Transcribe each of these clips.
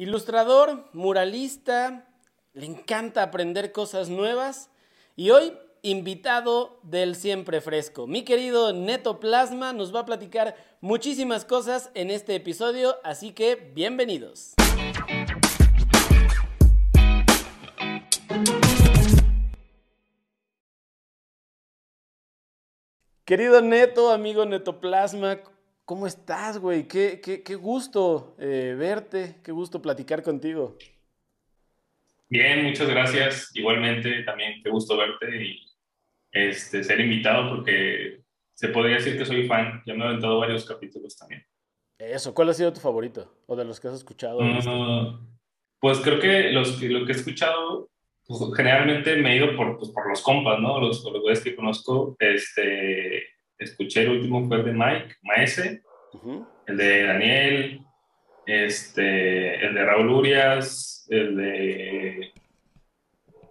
Ilustrador, muralista, le encanta aprender cosas nuevas y hoy invitado del siempre fresco. Mi querido Neto Plasma nos va a platicar muchísimas cosas en este episodio, así que bienvenidos. Querido Neto, amigo Neto Plasma, ¿cómo estás, güey? Qué, qué, gusto eh, verte, qué gusto platicar contigo. Bien, muchas gracias. Igualmente, también qué gusto verte y este, ser invitado porque se podría decir que soy fan. Ya me he aventado varios capítulos también. Eso, ¿cuál ha sido tu favorito? ¿O de los que has escuchado? Uh, pues creo que los, lo que he escuchado, pues, generalmente me he ido por, pues, por los compas, ¿no? Los, los güeyes que conozco. Este, escuché el último fue el de Mike, Maese, el de Daniel, este, el de Raúl Urias, el de,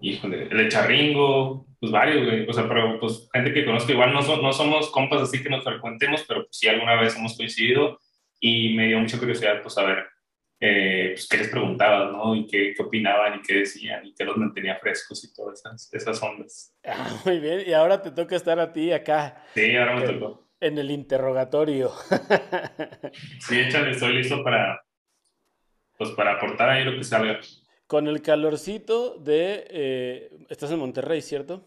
híjole, el de Charringo, pues varios, güey. O sea, pero pues gente que conozco, igual no, no somos compas así que nos frecuentemos, pero pues sí alguna vez hemos coincidido y me dio mucha curiosidad, pues saber eh, pues, qué les preguntabas, ¿no? Y qué, qué, opinaban y qué decían y qué los mantenía frescos y todas esas, esas ondas. Ah, muy bien, y ahora te toca estar a ti acá. Sí, ahora me tocó. En el interrogatorio. sí, échale, estoy listo para, pues para aportar ahí lo que salga. Con el calorcito de... Eh, estás en Monterrey, ¿cierto?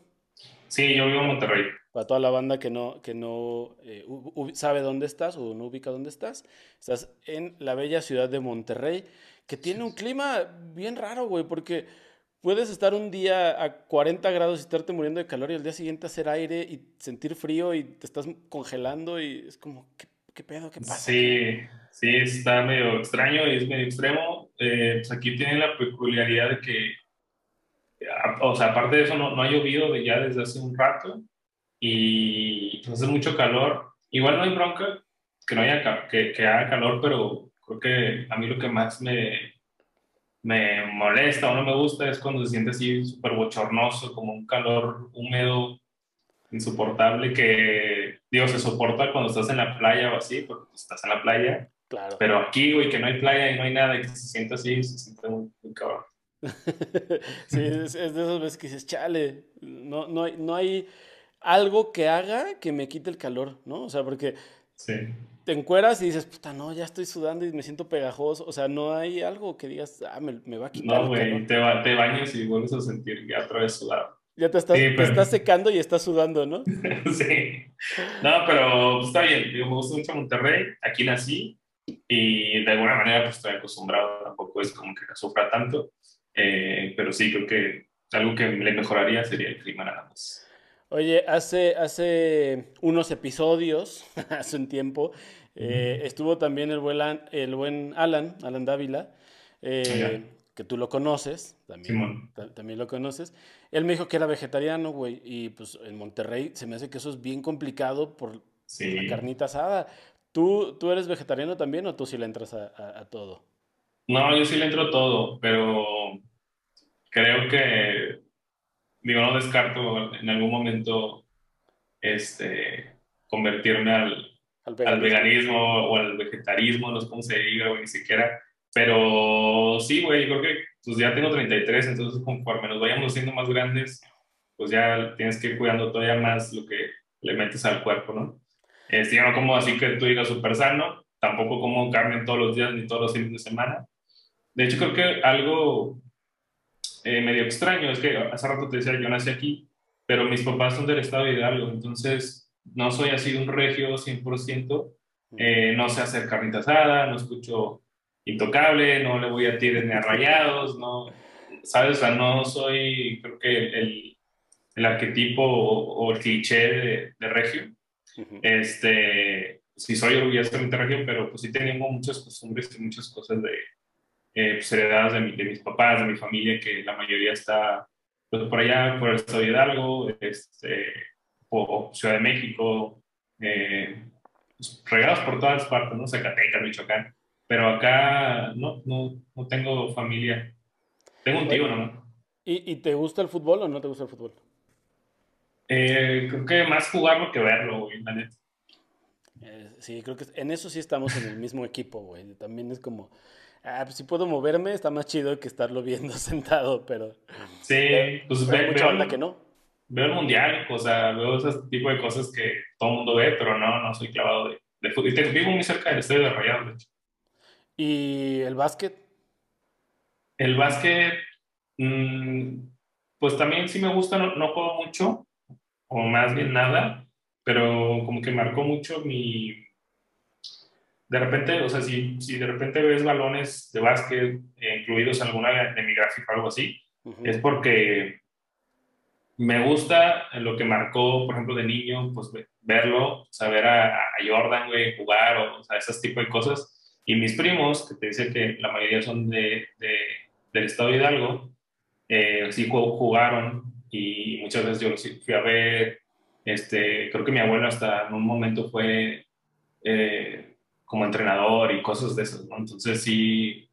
Sí, yo vivo en Monterrey. Para toda la banda que no, que no eh, sabe dónde estás o no ubica dónde estás, estás en la bella ciudad de Monterrey, que tiene un clima bien raro, güey, porque puedes estar un día a 40 grados y estarte muriendo de calor y al día siguiente hacer aire y sentir frío y te estás congelando y es como, ¿qué, qué pedo? ¿Qué pasa? Sí, sí, está medio extraño y es medio extremo. Eh, pues aquí tiene la peculiaridad de que, o sea, aparte de eso, no, no ha llovido ya desde hace un rato y pues, hace mucho calor. Igual no hay bronca que no haya que, que haga calor, pero creo que a mí lo que más me, me molesta o no me gusta es cuando se siente así súper bochornoso, como un calor húmedo, insoportable, que, digo, se soporta cuando estás en la playa o así, porque estás en la playa, Claro. Pero aquí, güey, que no hay playa y no hay nada y que se sienta así, se siente muy, cabrón. sí, es, de esas veces que dices, chale, no, no, hay, no hay algo que haga que me quite el calor, ¿no? O sea, porque sí. te encueras y dices, puta, no, ya estoy sudando y me siento pegajoso. O sea, no hay algo que digas, ah, me, me va a quitar. No, güey, te, te bañas y vuelves a sentir ya otra vez sudado. Ya te estás, te estás secando y estás sudando, ¿no? sí. No, pero pues, está bien. me gusta mucho Monterrey. Aquí nací y de alguna manera pues estoy acostumbrado, tampoco es como que sufra tanto, eh, pero sí creo que algo que le mejoraría sería el clima nada más. Oye, hace, hace unos episodios, hace un tiempo, eh, estuvo también el buen, el buen Alan, Alan Dávila, eh, que tú lo conoces, también, también lo conoces. Él me dijo que era vegetariano, güey, y pues en Monterrey se me hace que eso es bien complicado por la carnita asada. ¿Tú, ¿Tú eres vegetariano también o tú sí le entras a, todo? No, yo sí le entro todo, pero creo que, digo, no descarto en algún momento este, convertirme al, al, veganismo. o al vegetarismo, no sé cómo se diga, güey, ni siquiera. Pero sí, güey, creo que pues ya tengo 33, entonces conforme nos vayamos siendo más grandes, pues ya tienes que ir cuidando todavía más lo que le metes al cuerpo, ¿no? Este, yo no como así que tú digas súper sano, tampoco como carne todos los días ni todos los fines de semana. De hecho, creo que algo eh, medio extraño es que hace rato te decía, yo nací aquí, pero mis papás son del estado de Hidalgo, entonces no soy así un regio 100%, eh, no sé hacer carnita asada, no escucho intocable, no le voy a tirar ni a rayados, no, ¿sabes? O sea, no soy, creo que el, el arquetipo o, el cliché de, de regio. Este, sí soy orgullosamente región, pero pues sí teníamos muchas costumbres y muchas cosas de, eh, pues, heredadas de, de, mis papás, de mi familia, que la mayoría está pues, por allá, por el estado de Hidalgo, este, o, Ciudad de México, eh, pues, regados por todas partes, ¿no? Zacatecas, Michoacán. Pero acá no, no, no tengo familia. Tengo un tío, ¿no? ¿Y, ¿Y te gusta el fútbol o no te gusta el fútbol? Eh, creo que más jugarlo que verlo, güey, la eh, sí, creo que en eso sí estamos en el mismo equipo, güey. También es como, ah, pues si puedo moverme, está más chido que estarlo viendo sentado, pero... Sí, pues ve, mucha veo, que no. Veo el mundial, o sea, veo ese tipo de cosas que todo el mundo ve, pero no, no soy clavado de, de fútbol. Y vivo muy cerca del estadio de Rayados, de hecho. ¿Y el básquet? El básquet, mmm, pues también sí me gusta, no, no juego mucho, o más bien nada, pero como que marcó mucho mi... De repente, o sea, si, si de repente ves balones de básquet eh, incluidos en alguna de mi gráfica o algo así, es porque me gusta lo que marcó, por ejemplo, de niño, pues verlo, saber a, a Jordan, güey, jugar, o, o sea, esos tipos de cosas. Y mis primos, que te dice que la mayoría son de, de, del estado de Hidalgo, eh, sí jugaron y muchas veces yo los fui a ver. Este, creo que mi abuelo hasta en un momento fue eh, como entrenador y cosas de esas, ¿no? Entonces sí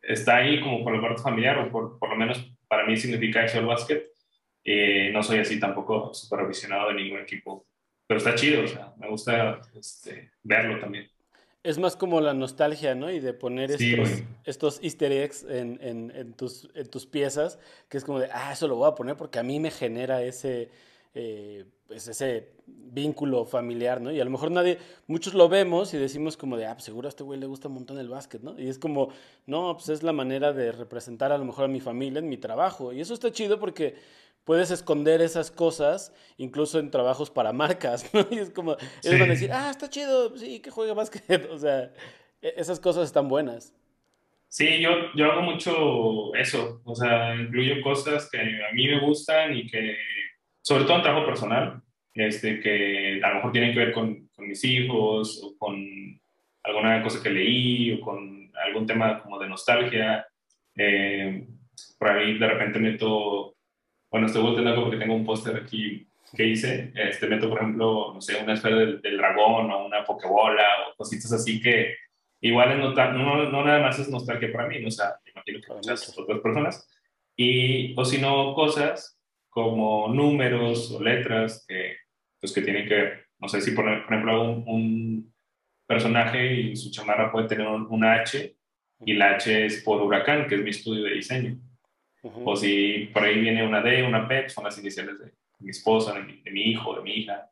está ahí como por la parte familiar o por, por lo menos para mí significa eso el básquet. Eh, no soy así tampoco supervisionado de ningún equipo, pero está chido, o sea, me gusta este, verlo también. Es más como la nostalgia, ¿no? Y de poner estos, estos easter eggs en, en, en, tus, en tus piezas, que es como de, ah, eso lo voy a poner porque a mí me genera ese, eh, pues ese vínculo familiar, ¿no? Y a lo mejor nadie, muchos lo vemos y decimos como de, ah, pues seguro a este güey le gusta un montón el básquet, ¿no? Y es como, no, pues es la manera de representar a lo mejor a mi familia en mi trabajo. Y eso está chido porque puedes esconder esas cosas incluso en trabajos para marcas, ¿no? Y es como, ellos van a decir, ah, está chido, sí, que juegue básquet. O sea, e, esas cosas están buenas. Sí, yo, yo hago mucho eso, o sea, incluyo cosas que a mí me gustan y que, sobre todo en trabajo personal, este, que a lo mejor tienen que ver con, con mis hijos o con alguna cosa que leí o con algún tema como de nostalgia. Eh, por ahí de repente meto bueno, estoy volteando porque tengo un póster aquí que hice. Este, meto, por ejemplo, no sé, una esfera del, dragón o una pokebola o cositas así que igual no, no, no nada más es nostalgia para mí, ¿no? o sea, imagino que para muchas otras personas. Y, o si no, cosas como números o letras que, pues, que tienen que, no sé, si por, por ejemplo un, un, personaje y su chamarra puede tener un, un H y la H es por huracán, que es mi estudio de diseño. O si por ahí viene una D, una P, son las iniciales de mi esposa, de mi, hijo, de mi hija.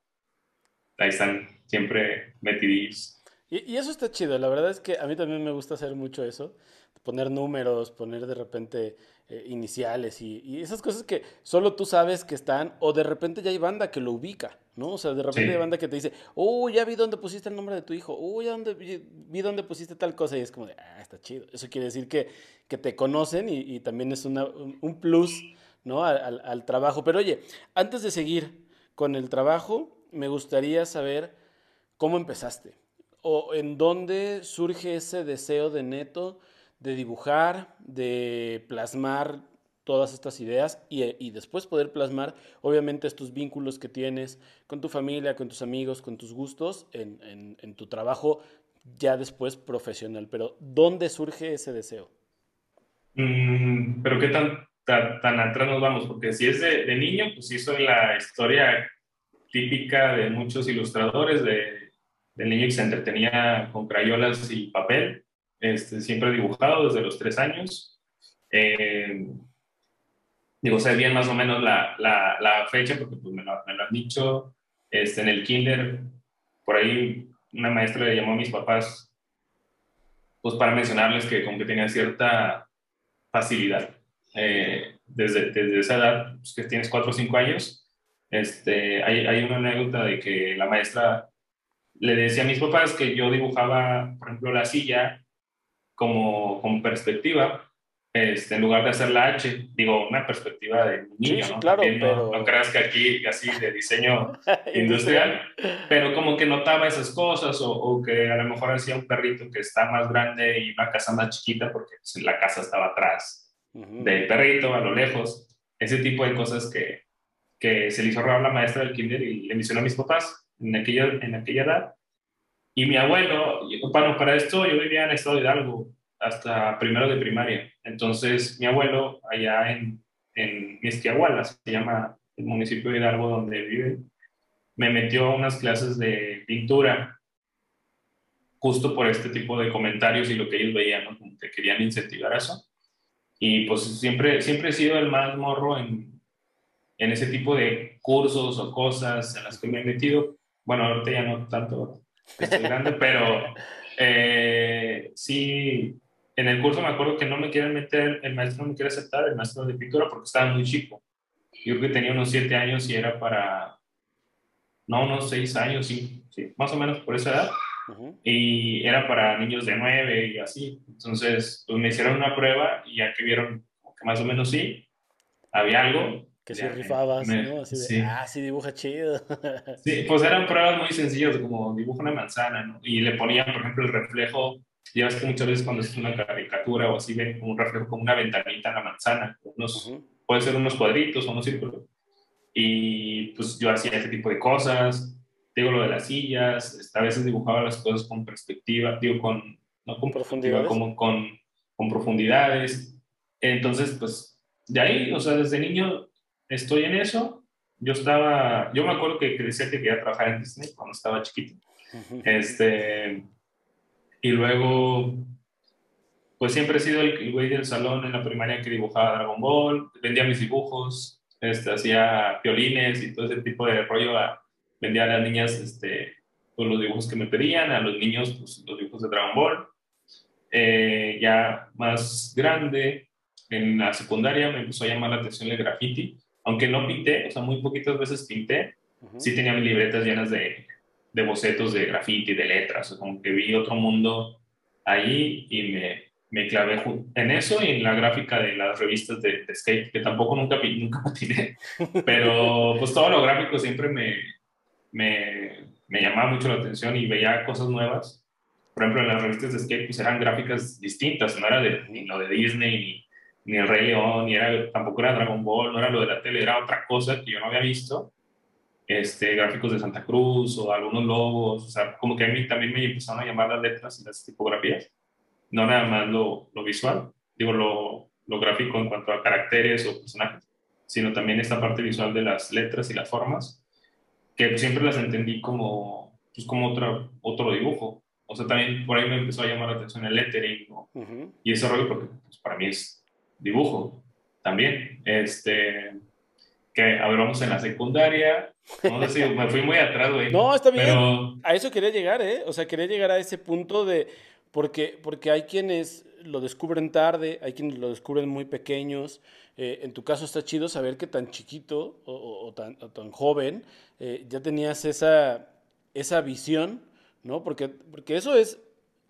Ahí están siempre metidillos. Y, y, eso está chido, la verdad es que a mí también me gusta hacer mucho eso, poner números, poner de repente eh, iniciales y, y, esas cosas que solo tú sabes que están, o de repente ya hay banda que lo ubica, ¿no? O sea, de repente sí. hay banda que te dice, oh, ya vi dónde pusiste el nombre de tu hijo, oh, ya dónde, vi, dónde pusiste tal cosa, y es como de, ah, está chido. Eso quiere decir que, que te conocen y, y también es una, un plus, ¿no? Al, al trabajo. Pero oye, antes de seguir con el trabajo, me gustaría saber cómo empezaste o en dónde surge ese deseo de neto de dibujar, de plasmar todas estas ideas y, y, después poder plasmar, obviamente, estos vínculos que tienes con tu familia, con tus amigos, con tus gustos, en, en, tu trabajo ya después profesional. Pero, ¿dónde surge ese deseo? Mm, Pero, ¿qué tan, tan, tan, atrás nos vamos? Porque si es de, de niño, pues sí soy la historia típica de muchos ilustradores, de, del niño que se entretenía con crayolas y papel este, siempre he dibujado desde los tres años. Eh, digo, sé bien más o menos la, la, la fecha porque pues, me, lo, me, lo, han dicho. Este, en el kinder, por ahí una maestra le llamó a mis papás pues para mencionarles que como que tenía cierta facilidad. Eh, desde, desde esa edad, pues, que tienes cuatro o cinco años, este, hay, hay una anécdota de que la maestra le decía a mis papás que yo dibujaba, por ejemplo, la silla como, como perspectiva, este, en lugar de hacer la H, digo, una perspectiva de niño, sí, ¿no? Claro, no, pero... no, creas que aquí, así de diseño industrial, pero como que notaba esas cosas, o, o, que a lo mejor hacía un perrito que está más grande y una casa más chiquita, porque pues, la casa estaba atrás uh -huh. del perrito, a lo lejos, ese tipo de cosas que, que se le hizo raro a la maestra del kinder y le mencionó a mis papás en aquella, en aquella edad, y mi abuelo, bueno, para esto yo vivía en el estado de Hidalgo hasta primero de primaria. Entonces, mi abuelo, allá en, en Mezquiahuala, se llama el municipio de Hidalgo donde vive, me metió a unas clases de pintura, justo por este tipo de comentarios y lo que ellos veían, ¿no? Como que querían incentivar eso. Y pues siempre, siempre he sido el más morro en, en ese tipo de cursos o cosas en las que me he metido. Bueno, ahorita ya no tanto, estoy grande, pero eh, sí, en el curso me acuerdo que no me quieren meter, el maestro no me quiere aceptar, el maestro de pintura, porque estaba muy chico. Yo creo que tenía unos siete años y era para, no, unos seis años, sí, sí más o menos por esa edad. Y era para niños de nueve y así. Entonces, pues me hicieron una prueba y ya que vieron que más o menos sí, había algo. Que si rifabas, ¿no? Así de, sí. ah, sí dibuja chido. sí, pues eran pruebas muy sencillas, como dibuja una manzana, ¿no? Y le ponían, por ejemplo, el reflejo ya ves que muchas veces cuando es una caricatura o así ven un reflejo como una ventanita en la manzana, unos, puede ser unos cuadritos o unos círculos. Y pues yo hacía ese tipo de cosas, digo lo de las sillas, a veces dibujaba las cosas con perspectiva, digo con, no con profundidades, como con, con profundidades. Entonces, pues de ahí, o sea, desde niño estoy en eso. Yo estaba, yo me acuerdo que, que decía que quería trabajar en Disney cuando estaba chiquito. Este y luego, pues siempre he sido el güey del salón en la primaria que dibujaba Dragon Ball, vendía mis dibujos, este, hacía violines y todo ese tipo de rollo. A, vendía a las niñas este, pues, los dibujos que me pedían, a los niños pues, los dibujos de Dragon Ball. Eh, ya más grande, en la secundaria me empezó a llamar la atención el graffiti, aunque no pinté, o sea, muy poquitas veces pinté, sí tenía mis libretas llenas de, de bocetos de graffiti, de letras, como que vi otro mundo ahí y me, me clavé en eso y en la gráfica de las revistas de, skate, que tampoco nunca, nunca patiné, pero pues todo lo gráfico siempre me, me, me, llamaba mucho la atención y veía cosas nuevas. Por ejemplo, en las revistas de skate pues eran gráficas distintas, no era de, ni lo de Disney, ni, ni el Rey León, ni era, tampoco era Dragon Ball, no era lo de la tele, era otra cosa que yo no había visto. Este, gráficos de Santa Cruz o algunos logos, o sea, como que a mí también me empezaron a llamar las letras y las tipografías, no nada más lo, lo visual, digo, lo, lo, gráfico en cuanto a caracteres o personajes, sino también esta parte visual de las letras y las formas, que siempre las entendí como, pues como otro, otro dibujo. O sea, también por ahí me empezó a llamar la atención el lettering y ese rollo, porque pues, para mí es dibujo también. Este, que hablamos en la secundaria, no sé me fui muy atrás, güey. No, está bien. A eso quería llegar, ¿eh? O sea, quería llegar a ese punto de. Porque, porque hay quienes lo descubren tarde, hay quienes lo descubren muy pequeños. Eh, en tu caso está chido saber que tan chiquito o, tan, tan, joven eh, ya tenías esa, esa visión, ¿no? Porque, porque eso es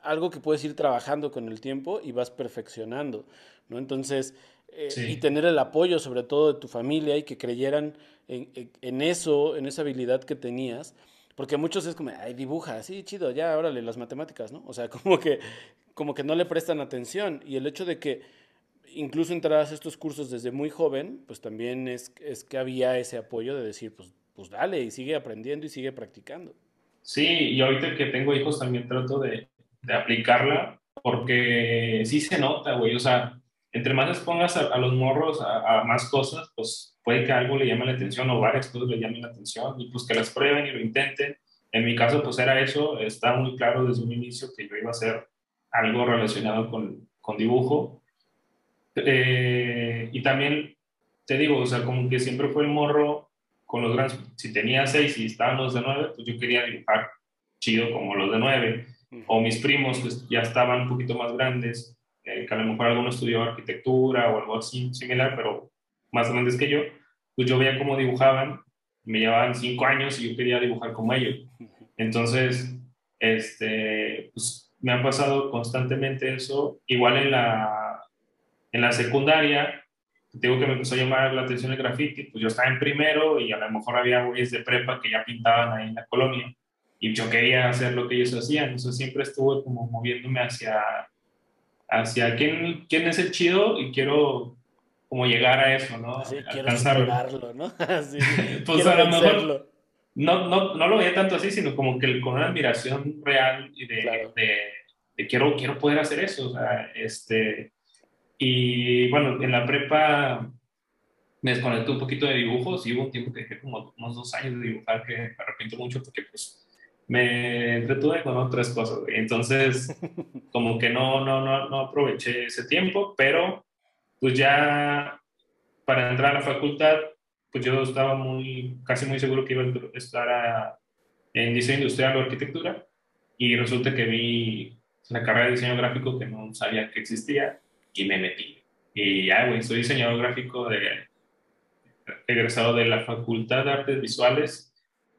algo que puedes ir trabajando con el tiempo y vas perfeccionando, ¿no? Entonces, eh, y tener el apoyo sobre todo de tu familia y que creyeran en, eso, en esa habilidad que tenías, porque muchos es como, ay, dibuja, sí, chido, ya, órale, las matemáticas, ¿no? O sea, como que, como que no le prestan atención y el hecho de que incluso entraras a estos cursos desde muy joven, pues también es, es que había ese apoyo de decir, pues, pues dale y sigue aprendiendo y sigue practicando. Sí, y ahorita que tengo hijos también trato de, de aplicarla porque sí se nota, güey, o sea, entre más expongas a, a los morros a, a, más cosas, pues puede que algo le llame la atención o varias cosas le llamen la atención y pues que las prueben y lo intenten. En mi caso, pues era eso, está muy claro desde un inicio que yo iba a hacer algo relacionado con, con dibujo. Eh, y también, te digo, o sea, como que siempre fue el morro con los grandes, si tenía seis y estaban los de nueve, pues yo quería dibujar chido como los de nueve. O mis primos, pues ya estaban un poquito más grandes, eh, que a lo mejor alguno estudió arquitectura o algo así similar, pero más grandes que yo, pues yo veía cómo dibujaban, me llevaban cinco años y yo quería dibujar como ellos. Entonces, este, pues me ha pasado constantemente eso. Igual en la, en la secundaria, digo que me empezó a llamar la atención el graffiti, pues yo estaba en primero y a lo mejor había güeyes de prepa que ya pintaban ahí en la colonia y yo quería hacer lo que ellos hacían, entonces siempre estuve como moviéndome hacia hacia quién, quién es el chido y quiero como llegar a eso, ¿no? Sí, quiero ¿no? Así, pues a lo mejor no, no, no, lo veía tanto así, sino como que con una admiración real y de, de, quiero, quiero poder hacer eso, o sea, este, y bueno, en la prepa me desconecté un poquito de dibujos y hubo un tiempo que dejé como unos dos años de dibujar que me arrepiento mucho porque pues me entretuve con otras cosas, Entonces, como que no, no, no, no aproveché ese tiempo, pero pues ya para entrar a la facultad, pues yo estaba muy, casi muy seguro que iba a estar en diseño industrial o arquitectura y resulta que vi la carrera de diseño gráfico que no sabía que existía y me metí. Y ya, güey, soy diseñador gráfico de, egresado de la Facultad de Artes Visuales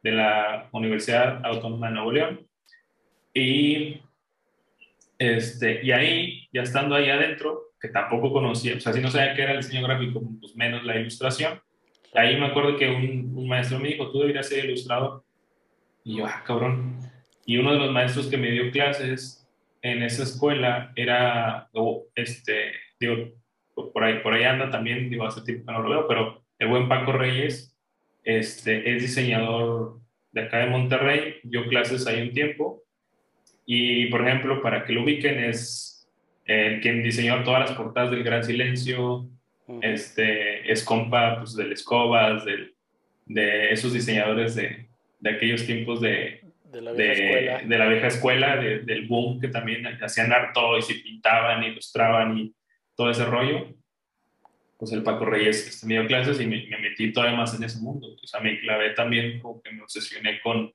de la Universidad Autónoma de Nuevo León. Y, este, y ahí, ya estando ahí adentro, que tampoco conocía, o sea, si no sabía qué era el diseño gráfico, pues menos la ilustración. Ahí me acuerdo que un, un maestro me dijo, tú deberías ser ilustrador. Y yo, ah, cabrón. Y uno de los maestros que me dio clases en esa escuela era, este, digo, por ahí, por ahí anda también, digo, hace tiempo que no lo veo, pero el buen Paco Reyes este, es diseñador de acá de Monterrey, dio clases ahí un tiempo. Y, por ejemplo, para que lo ubiquen, es el quien diseñó todas las portadas del Gran Silencio, este, es compa pues, del Escobas, del, de esos diseñadores de, de aquellos tiempos de, de la vieja escuela, de la vieja escuela del boom, que también hacían arte y se pintaban, ilustraban y todo ese rollo. Pues el Paco Reyes este, me dio clases y me, metí todavía más en ese mundo. O sea, me clavé también, como que me obsesioné con,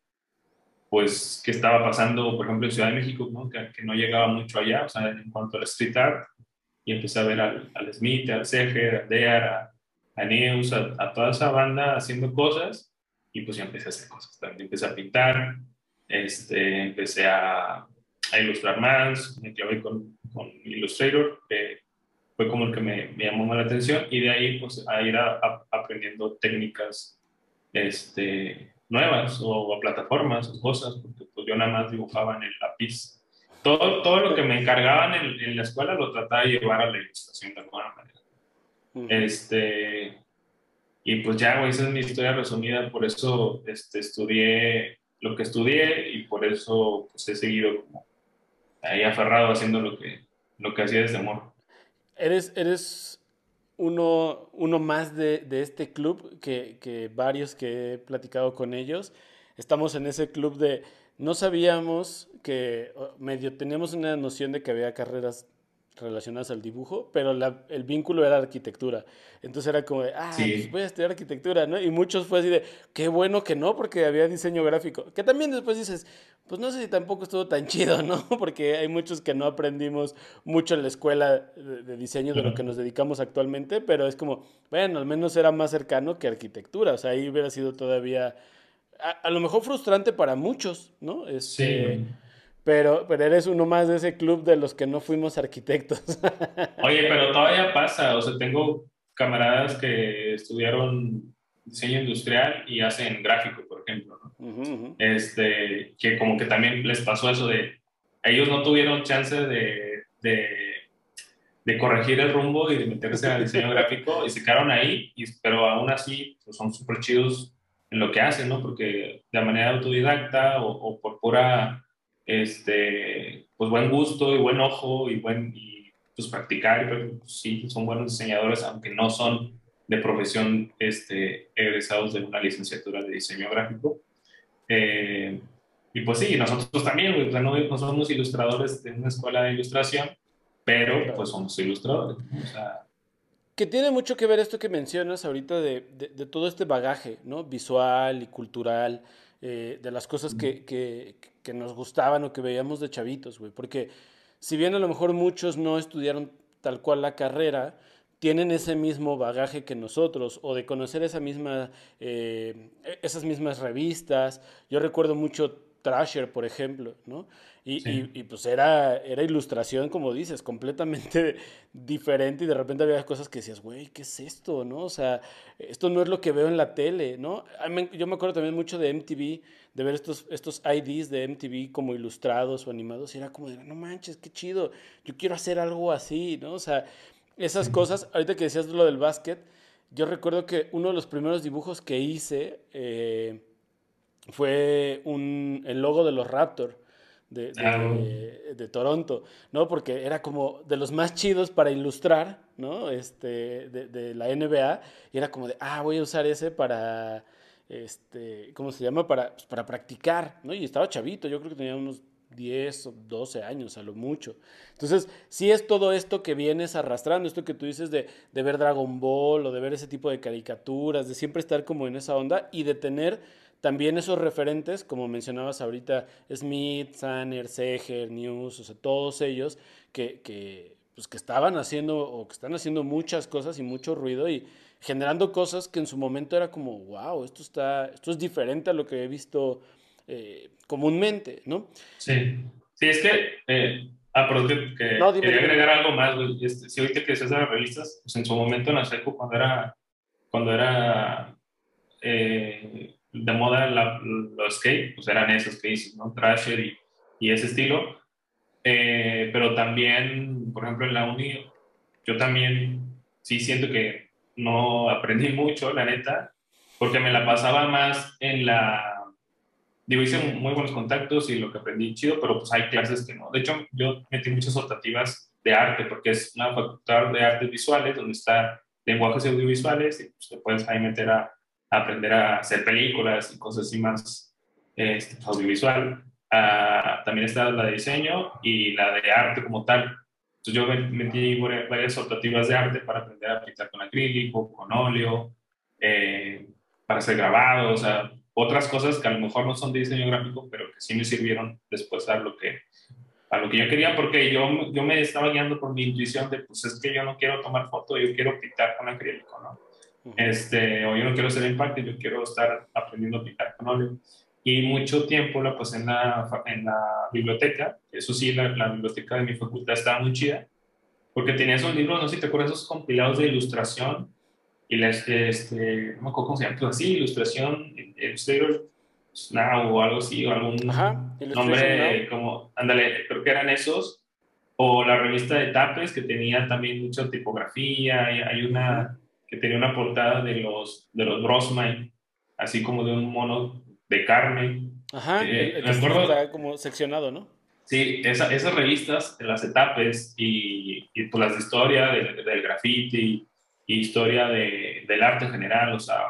pues, qué estaba pasando, por ejemplo, en Ciudad de México, ¿no? Que, que, no llegaba mucho allá, o sea, en cuanto al street art. Y empecé a ver al, al Smith, al Seger, a Dear, a, a Neus, a, a toda esa banda haciendo cosas. Y pues ya empecé a hacer cosas. También empecé a pintar, este, empecé a, a ilustrar más, me clavé con, con Illustrator, que fue como el que me, me, llamó más la atención, y de ahí pues a ir a, aprendiendo técnicas este, nuevas o a plataformas o cosas, porque pues yo nada más dibujaba en el lápiz. Todo, todo lo que me encargaban en, en la escuela lo trataba de llevar a la ilustración de alguna manera. Este, y pues ya, güey, esa es mi historia resumida, por eso este, estudié lo que estudié y por eso pues, he seguido como ahí aferrado haciendo lo que, lo que hacía desde amor. Eres, eres uno, uno más de, de este club que, que, varios que he platicado con ellos. Estamos en ese club de no sabíamos que medio teníamos una noción de que había carreras relacionadas al dibujo, pero el vínculo era arquitectura. Entonces era como de, ah, pues voy a estudiar arquitectura, ¿no? Y muchos fue así de, qué bueno que no, porque había diseño gráfico. Que también después dices, pues no sé si tampoco estuvo tan chido, ¿no? Porque hay muchos que no aprendimos mucho en la escuela de, diseño de lo que nos dedicamos actualmente, pero es como, bueno, al menos era más cercano que arquitectura. O sea, ahí hubiera sido todavía, a, lo mejor frustrante para muchos, ¿no? Este, sí pero, pero eres uno más de ese club de los que no fuimos arquitectos. Oye, pero todavía pasa. O sea, tengo camaradas que estudiaron diseño industrial y hacen gráfico, por ejemplo. Este, que como que también les pasó eso de, ellos no tuvieron chance de, de, de corregir el rumbo y de meterse al diseño gráfico y se quedaron ahí, y, pero aún así pues, son súper chidos en lo que hacen, ¿no? Porque de manera autodidacta o, o por pura este, pues buen gusto y buen ojo y buen, y pues practicar, pues, sí, son buenos diseñadores, aunque no son de profesión este, egresados de una licenciatura de diseño gráfico. Eh, y pues sí, nosotros también, no, somos ilustradores de una escuela de ilustración, pero pues somos ilustradores. que tiene mucho que ver esto que mencionas ahorita de, de, de todo este bagaje, ¿no? Visual y cultural, eh, de las cosas que, que, que, nos gustaban o que veíamos de chavitos, güey. Porque si bien a lo mejor muchos no estudiaron tal cual la carrera, tienen ese mismo bagaje que nosotros o de conocer esa misma, eh, esas mismas revistas. Yo recuerdo mucho Trasher, por ejemplo, ¿no? Y, y, pues era, era ilustración, como dices, completamente diferente y de repente había cosas que decías, güey, ¿qué es esto, no? O sea, esto no es lo que veo en la tele, ¿no? Yo me acuerdo también mucho de MTV, de ver estos, estos IDs de MTV como ilustrados o animados y era como de, no manches, qué chido, yo quiero hacer algo así, ¿no? O sea, esas cosas, ahorita que decías lo del básquet, yo recuerdo que uno de los primeros dibujos que hice... Eh, fue un, el logo de los Raptors. De, ah. de, Toronto, ¿no? Porque era como de los más chidos para ilustrar, ¿no? Este, de, la NBA, y era como de, ah, voy a usar ese para, este, ¿cómo se llama? Para, pues, para practicar, ¿no? Y estaba chavito, yo creo que tenía unos 10 o 12 años a lo mucho. Entonces, sí es todo esto que vienes arrastrando, esto que tú dices de, de, ver Dragon Ball o de ver ese tipo de caricaturas, de siempre estar como en esa onda y de tener también esos referentes, como mencionabas ahorita, Smith, Sanner, Seger, News, o sea, todos ellos que, que, pues, que estaban haciendo o que están haciendo muchas cosas y mucho ruido y generando cosas que en su momento era como, wow, esto, está, esto es diferente a lo que he visto eh, comúnmente, ¿no? Sí, sí, es que, eh, ah, que, quería agregar algo más, güey. Este, si ahorita que decías de las revistas, pues en su momento en la seco, cuando era, cuando era eh, de moda los skate, pues eran esos que dices, ¿no? Trasher y, y ese estilo. Eh, pero también, por ejemplo, en la uni, yo también sí siento que no aprendí mucho, la neta, porque me la pasaba más en la... Digo, hice muy buenos contactos y lo que aprendí chido, pero pues hay clases que no. De hecho, yo metí muchas optativas de arte, porque es una facultad de artes visuales, donde está lenguajes audiovisuales, y pues te puedes ahí meter a aprender a hacer películas y cosas así más este, audiovisual. Ah, también está la de diseño y la de arte como tal. Entonces yo metí varias optativas de arte para aprender a pintar con acrílico, con óleo, eh, para hacer grabados, o sea, otras cosas que a lo mejor no son de diseño gráfico, pero que sí me sirvieron después a lo que, a lo que yo quería, porque yo, yo me estaba guiando por mi intuición de, pues es que yo no quiero tomar foto, yo quiero pintar con acrílico, ¿no? Este, o yo no quiero ser empate, yo quiero estar aprendiendo a pintar con óleo. Y mucho tiempo la pasé en la, en la biblioteca, eso sí, la, la, biblioteca de mi facultad estaba muy chida, porque tenía esos libros, no sé si te acuerdas, esos compilados de ilustración, y las, este, no me acuerdo cómo se llama, pero sí, ilustración, Illustrator Now o algo así, o algún nombre como, ándale, creo que eran esos, o la revista de Tapes, que tenía también mucha tipografía, y hay una que tenía una portada de los, de los Brosmine, así como de un mono de carne. Ajá, eh, el, como seccionado, ¿no? Sí, esa, esas revistas, las etapes y, y pues las de historia del, del graffiti y historia de, del arte en general, o sea,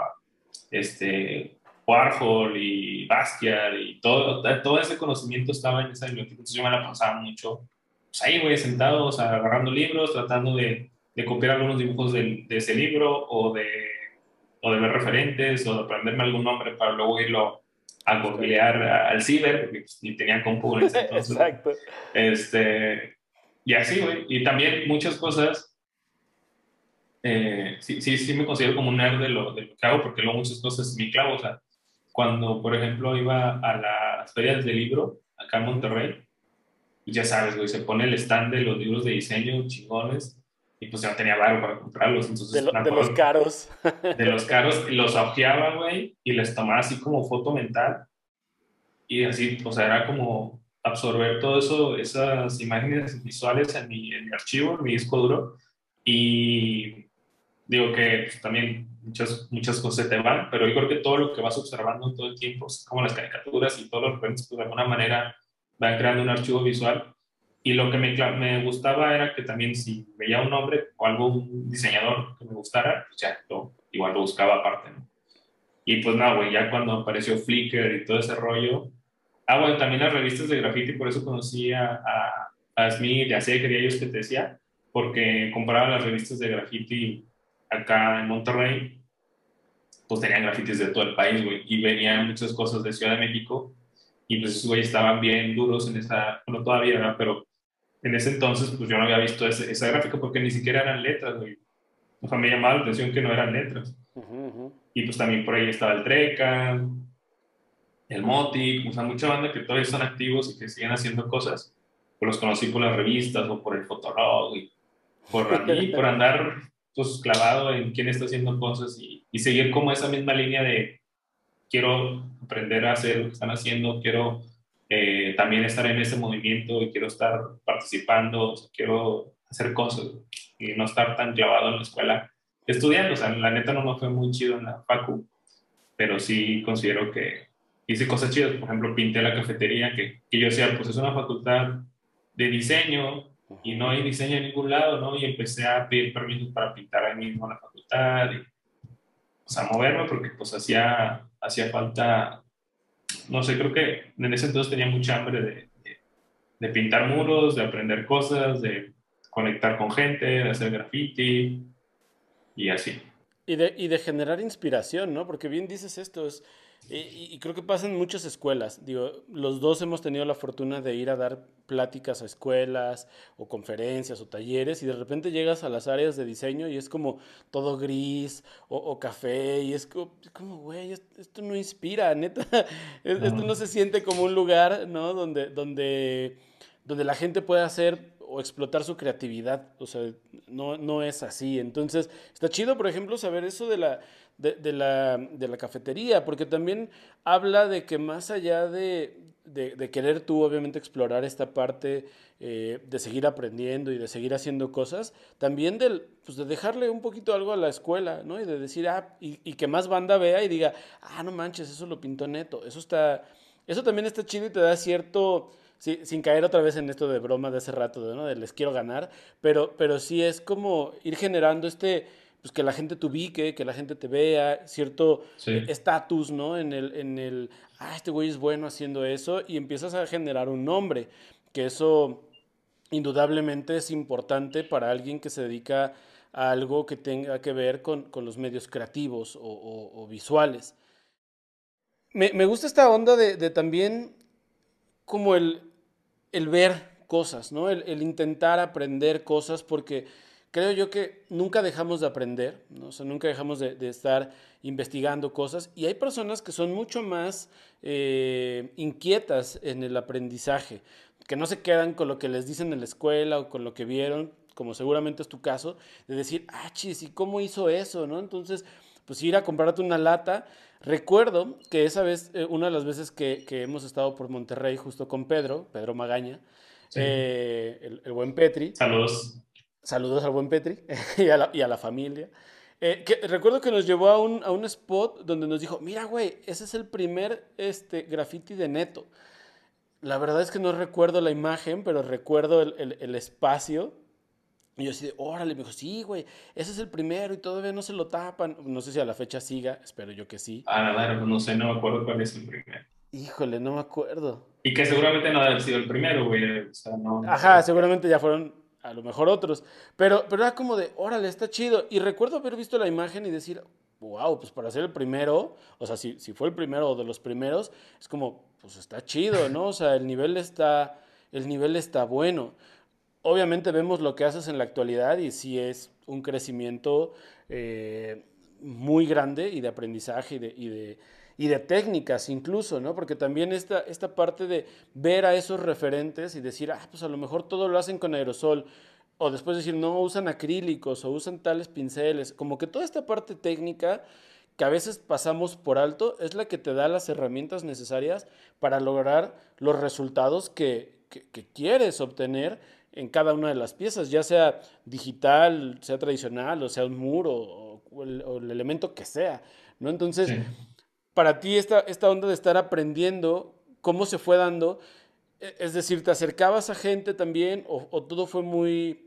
este, Warhol y Basquiat y todo, todo ese conocimiento estaba en esa biblioteca, entonces yo me la pasaba mucho, pues ahí, güey, sentado, o sea, agarrando libros, tratando de, de copiar algunos dibujos de, de, ese libro o de, o de ver referentes o de aprenderme algún nombre para luego irlo a googlear al ciber, porque pues, ni tenía compu en ese entonces. Exacto. Este, y así, güey. Y también muchas cosas, eh, sí, sí, sí me considero como un nerd de lo, de lo que hago, porque luego muchas cosas mi clavo. O sea, cuando, por ejemplo, iba a las ferias de libro acá en Monterrey, ya sabes, güey, se pone el stand de los libros de diseño chingones y pues ya no tenía barro para comprarlos. Entonces, de, los caros. De los caros, los ojeaba, güey, y les tomaba así como foto mental. Y así, o sea, era como absorber todo eso, esas imágenes visuales en mi, en mi archivo, en mi disco duro. Y digo que pues, también muchas, muchas cosas te van, pero yo creo que todo lo que vas observando todo el tiempo, como las caricaturas y todos los referentes, pues de alguna manera van creando un archivo visual y lo que me, me, gustaba era que también si veía un nombre o algún diseñador que me gustara, pues ya igual lo buscaba aparte, ¿no? Y pues nada, güey, ya cuando apareció Flickr y todo ese rollo. Ah, bueno, también las revistas de graffiti, por eso conocí a, a, Smith, ya sé, quería ellos que te decía, porque compraba las revistas de graffiti acá en Monterrey, pues tenían grafitis de todo el país, güey, y venían muchas cosas de Ciudad de México, y pues esos güey estaban bien duros en esa, bueno, todavía, ¿verdad? Pero en ese entonces, pues yo no había visto esa gráfica porque ni siquiera eran letras, güey. O sea, me llamaba la atención que no eran letras. Y pues también por ahí estaba el Treca, el Moti, o sea, mucha banda que todavía están activos y que siguen haciendo cosas. Pues los conocí por las revistas o por el Fotolog y por, por andar pues clavado en quién está haciendo cosas y, y seguir como esa misma línea de quiero aprender a hacer lo que están haciendo, quiero eh, también estar en ese movimiento y quiero estar participando, quiero hacer cosas y no estar tan clavado en la escuela estudiando. O sea, la neta no me fue muy chido en la facu, pero sí considero que hice cosas chidas. Por ejemplo, pinté la cafetería, que, que yo decía, pues es una facultad de diseño y no hay diseño en ningún lado, ¿no? Y empecé a pedir permisos para pintar ahí mismo en la facultad y, o sea, moverme porque pues hacía hacía falta, no sé, creo que en ese entonces tenía mucha hambre de, de, pintar muros, de aprender cosas, de conectar con gente, de hacer graffiti y así. Y de, y de generar inspiración, ¿no? Porque bien dices esto, es y, creo que pasa en muchas escuelas. Digo, los dos hemos tenido la fortuna de ir a dar pláticas a escuelas o conferencias o talleres y de repente llegas a las áreas de diseño y es como todo gris o, café y es como, güey, esto, no inspira, neta. Esto no se siente como un lugar, ¿no? Donde, donde, donde la gente puede hacer o explotar su creatividad. O sea, no, no es así. Entonces, está chido, por ejemplo, saber eso de la de, la, de, la, cafetería, porque también habla de que más allá de, de querer tú obviamente explorar esta parte eh, de seguir aprendiendo y de seguir haciendo cosas, también del, pues de dejarle un poquito algo a la escuela, ¿no? Y de decir, ah, y, que más banda vea y diga, ah, no manches, eso lo pintó neto, eso está, eso también está chido y te da cierto... Sin caer otra vez en esto de broma de hace rato, ¿no? de les quiero ganar, pero, pero sí es como ir generando este, pues que la gente te ubique, que la gente te vea, cierto estatus, ¿no? En el, en el, ah, este güey es bueno haciendo eso, y empiezas a generar un nombre, que eso indudablemente es importante para alguien que se dedica a algo que tenga que ver con, con los medios creativos o, visuales. Me, me, gusta esta onda de, de también como el, el, ver cosas, ¿no? El, el intentar aprender cosas, porque creo yo que nunca dejamos de aprender, ¿no? o sea, nunca dejamos de, estar investigando cosas y hay personas que son mucho más eh, inquietas en el aprendizaje, que no se quedan con lo que les dicen en la escuela o con lo que vieron, como seguramente es tu caso, de decir, ah, chis, ¿y cómo hizo eso? ¿no? Entonces, pues ir a comprarte una lata. Recuerdo que esa vez, eh, una de las veces que, hemos estado por Monterrey justo con Pedro, Pedro Magaña, eh, el, el, buen Petri. Saludos. Saludos al buen Petri y, a la, familia. Eh, que, recuerdo que nos llevó a un, a un, spot donde nos dijo, mira, güey, ese es el primer este, graffiti de Neto. La verdad es que no recuerdo la imagen, pero recuerdo el, el, espacio. Y yo así de, órale, me dijo, sí, güey, ese es el primero y todavía no se lo tapan. No sé si a la fecha siga, espero yo que sí. Ah, claro, no sé, no me acuerdo cuál es el primero. Híjole, no me acuerdo. Y que seguramente no debe haber sido el primero, güey. O sea, no, Ajá, seguramente ya fueron a lo mejor otros, pero, pero era como de, órale, está chido. Y recuerdo haber visto la imagen y decir, wow, pues para ser el primero, o sea, si, si fue el primero o de los primeros, es como, pues está chido, ¿no? O sea, el nivel está, el nivel está bueno. Obviamente vemos lo que haces en la actualidad y sí es un crecimiento eh, muy grande y de aprendizaje y de, y de y de técnicas incluso, ¿no? Porque también esta, esta parte de ver a esos referentes y decir, ah, pues a lo mejor todo lo hacen con aerosol, o después decir, no, usan acrílicos o usan tales pinceles, como que toda esta parte técnica que a veces pasamos por alto es la que te da las herramientas necesarias para lograr los resultados que, quieres obtener en cada una de las piezas, ya sea digital, sea tradicional, o sea un muro, o, el, elemento que sea, ¿no? Entonces, para ti esta, esta onda de estar aprendiendo, cómo se fue dando, e, es decir, ¿te acercabas a gente también o, todo fue muy,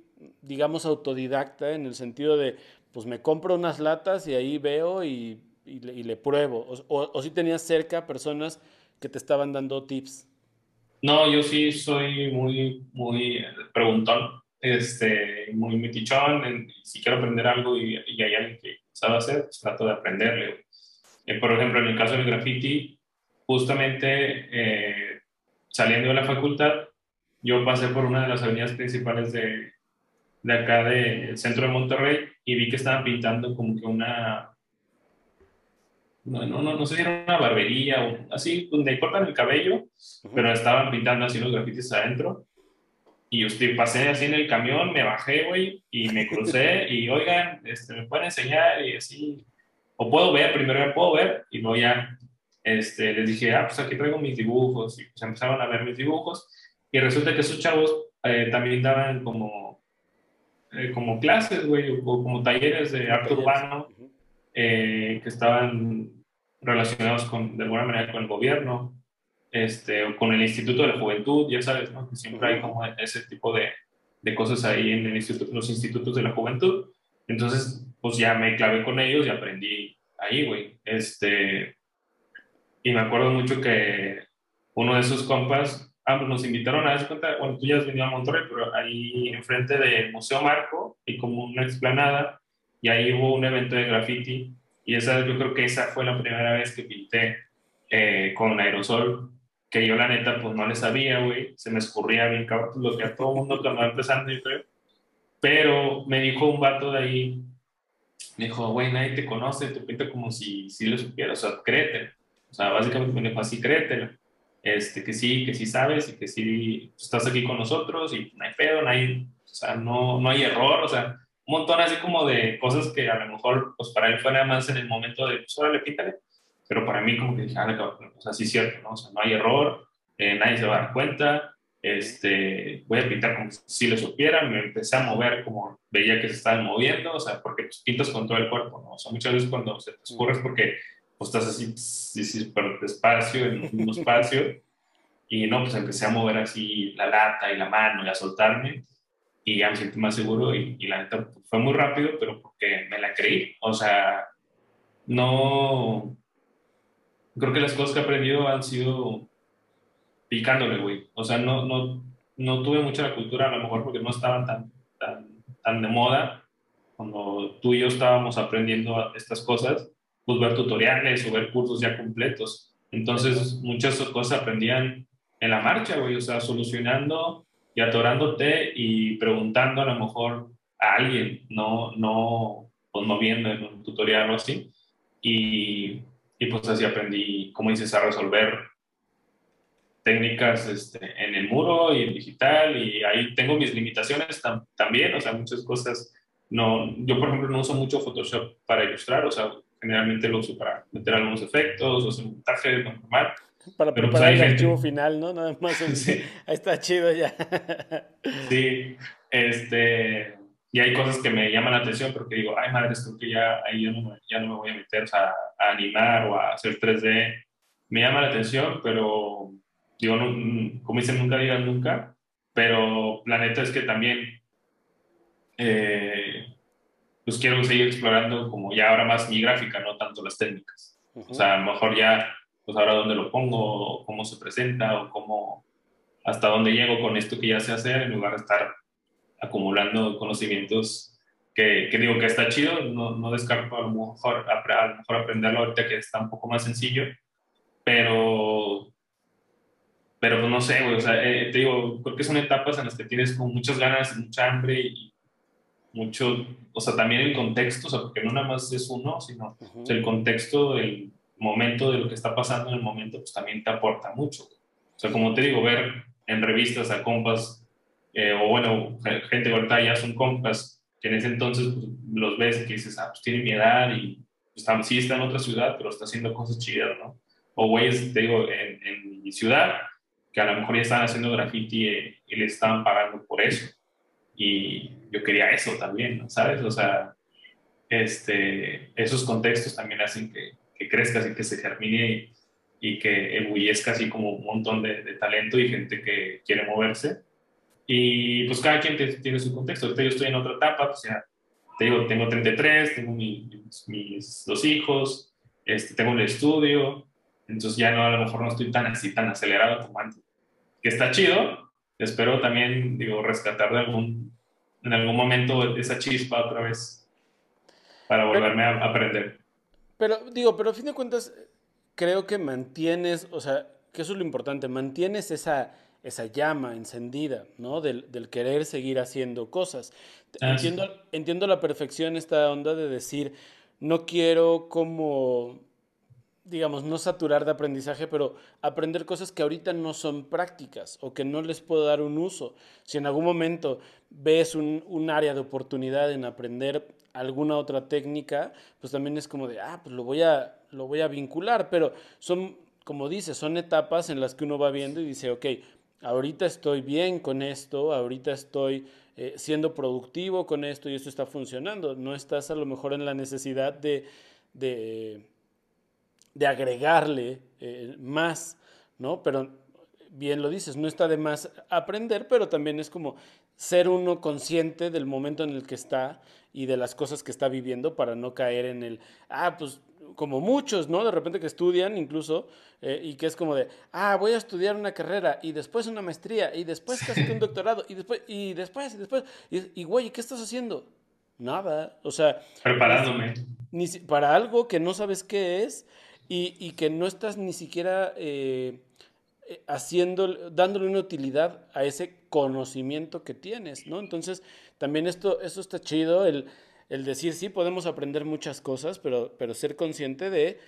digamos, autodidacta en el sentido de, pues me compro unas latas y ahí veo y, le, pruebo? O, si tenías cerca personas que te estaban dando tips? No, yo sí soy muy, muy preguntón, este, muy metichón. si quiero aprender algo y, y hay alguien que sabe hacer, pues trato de aprenderle. Eh, por ejemplo, en el caso del graffiti, justamente eh, saliendo de la facultad, yo pasé por una de las avenidas principales de, de acá del centro de Monterrey y vi que estaban pintando como que una, no, no, no, sé si era una barbería o así, donde cortan el cabello, pero estaban pintando así los grafitis adentro. Y yo pasé así en el camión, me bajé, güey, y me crucé y, oigan, este, ¿me pueden enseñar? Y así, o puedo ver, primero me puedo ver y luego ya este, les dije, ah, pues aquí traigo mis dibujos y pues empezaron a ver mis dibujos y resulta que esos chavos eh, también daban como, eh, como clases, güey, o como talleres de arte urbano eh, que estaban relacionados con, de alguna manera con el gobierno este, o con el Instituto de la Juventud, ya sabes, ¿no? Que siempre hay como ese tipo de, de cosas ahí en el instituto, los institutos de la juventud. Entonces, pues ya me clavé con ellos y aprendí ahí, güey. Este, Y me acuerdo mucho que uno de esos compas, ah, pues nos invitaron a cuenta, bueno, tú ya has venido a Monterrey, pero ahí enfrente del Museo Marco y como una explanada, y ahí hubo un evento de graffiti, y esa, yo creo que esa fue la primera vez que pinté eh, con aerosol, que yo la neta pues no le sabía, güey, se me escurría bien lo que a todo mundo cuando va empezando, yo creo. Pero me dijo un vato de ahí, me dijo, güey, nadie te conoce, te pinta como si, si lo supieras, o sea, créetelo. O sea, básicamente me dijo así, créetelo. Este, que sí, que sí sabes y que sí estás aquí con nosotros y no hay pedo, no hay, o sea, no, no hay error, o sea, un montón así como de cosas que a lo mejor, pues para él fue nada más en el momento de, pues órale, píntale, pero para mí como que dije, ah, o sea, sí es cierto, ¿no? O sea, no hay error, eh, nadie se va a dar cuenta, este, voy a pintar como si lo supiera, me empecé a mover como veía que se estaban moviendo, o sea, porque pues, pintas con todo el cuerpo, ¿no? O sea, muchas veces cuando se te escurre es porque pues, estás así, sí, pero despacio, en un mismo espacio, y no, pues empecé a mover así la lata y la mano y a soltarme, y ya me sentí más seguro, y, y la neta fue muy rápido, pero porque me la creí, o sea, no, creo que las cosas que he aprendido han sido picándole, güey. O sea, no, no, no tuve mucha la cultura, a lo mejor porque no estaban tan, tan, tan de moda. Cuando tú y yo estábamos aprendiendo estas cosas, pues ver tutoriales o ver cursos ya completos. Entonces, muchas cosas aprendían en la marcha, güey. O sea, solucionando y atorándote y preguntando a lo mejor a alguien, no, no, pues no viendo en un tutorial o así. Y y pues así aprendí, como dices, a resolver técnicas este, en el muro y en digital y ahí tengo mis limitaciones también, o sea, muchas cosas. No, yo, por ejemplo, no uso mucho Photoshop para ilustrar, o sea, generalmente lo uso para meter algunos efectos, o hacer montaje normal. Para pero pues, preparar el archivo final, ¿no? Nada más. sí. Ahí está chido ya. sí, este, y hay cosas que me llaman la atención porque digo, ay madre, creo que ya ahí ya no, ya no me voy a meter a, animar o a hacer 3D. Me llama la atención, pero digo, no, como dicen, nunca digan nunca, pero la neta es que también eh, pues quiero seguir explorando como ya ahora más mi gráfica, no tanto las técnicas. O sea, a lo mejor ya, pues ahora dónde lo pongo, cómo se presenta, o cómo, hasta dónde llego con esto que ya sé hacer, en lugar de estar acumulando conocimientos que, que, digo que está chido, no, no descarto a lo, mejor, a, lo mejor aprenderlo ahorita que está un poco más sencillo, pero, pero pues no sé, güey, o sea, eh, te digo, creo que son etapas en las que tienes como muchas ganas, mucha hambre y mucho, o sea, también el contexto, o sea, porque no nada más es uno, sino el contexto, el momento de lo que está pasando en el momento, pues también te aporta mucho. O sea, como te digo, ver en revistas a compas eh, o bueno, gente ahorita ya son compas, que en ese entonces pues, los ves y que dices, ah, pues tiene mi edad y pues, sí está en otra ciudad, pero está haciendo cosas chidas, ¿no? O güeyes, te digo, en, en, mi ciudad, que a lo mejor ya estaban haciendo graffiti y, le estaban pagando por eso. Y yo quería eso también, ¿no? ¿sabes? O sea, este, esos contextos también hacen que, que crezcas y que se germine y, y que ebullezca así como un montón de, de talento y gente que quiere moverse y pues cada quien tiene su contexto. Ahorita yo estoy en otra etapa, pues ya te digo, tengo 33, tengo mis, dos hijos, este, tengo el estudio, entonces ya no, a lo mejor no estoy tan así, tan acelerado como antes. Que está chido, espero también, digo, rescatar de algún, en algún momento esa chispa otra vez para volverme a aprender. Pero, digo, pero a fin de cuentas, creo que mantienes, o sea, que eso es lo importante, mantienes esa esa llama encendida, ¿no? Del, querer seguir haciendo cosas. Ah, entiendo, entiendo la perfección esta onda de decir, no quiero como, digamos, no saturar de aprendizaje, pero aprender cosas que ahorita no son prácticas o que no les puedo dar un uso. Si en algún momento ves un, un área de oportunidad en aprender alguna otra técnica, pues también es como de, ah, pues lo voy a, lo voy a vincular, pero son, como dices, son etapas en las que uno va viendo y dice, ok, ahorita estoy bien con esto, ahorita estoy eh, siendo productivo con esto y esto está funcionando. No estás a lo mejor en la necesidad de, de, agregarle eh, más, ¿no? Pero bien lo dices, no está de más aprender, pero también es como ser uno consciente del momento en el que está y de las cosas que está viviendo para no caer en el, ah, pues como muchos, ¿no? De repente que estudian incluso eh, y que es como de, ah, voy a estudiar una carrera y después una maestría y después casi un doctorado y después, y después, y después, y, güey, ¿qué estás haciendo? Nada, o sea... Preparándome. Ni, para algo que no sabes qué es y, y que no estás ni siquiera eh, eh, haciendo, dándole una utilidad a ese conocimiento que tienes, ¿no? Entonces, también esto, eso está chido, el, el decir, sí, podemos aprender muchas cosas, pero, pero ser consciente de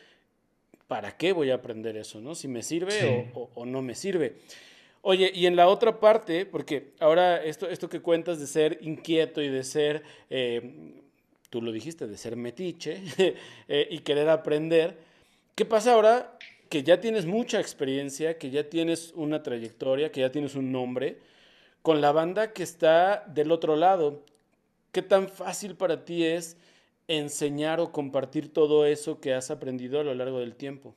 para qué voy a aprender eso, ¿no? Si me sirve o, no me sirve. Oye, y en la otra parte, porque ahora esto, esto que cuentas de ser inquieto y de ser, eh, tú lo dijiste, de ser metiche eh, y querer aprender, ¿qué pasa ahora que ya tienes mucha experiencia, que ya tienes una trayectoria, que ya tienes un nombre, con la banda que está del otro lado? ¿Qué tan fácil para ti es enseñar o compartir todo eso que has aprendido a lo largo del tiempo?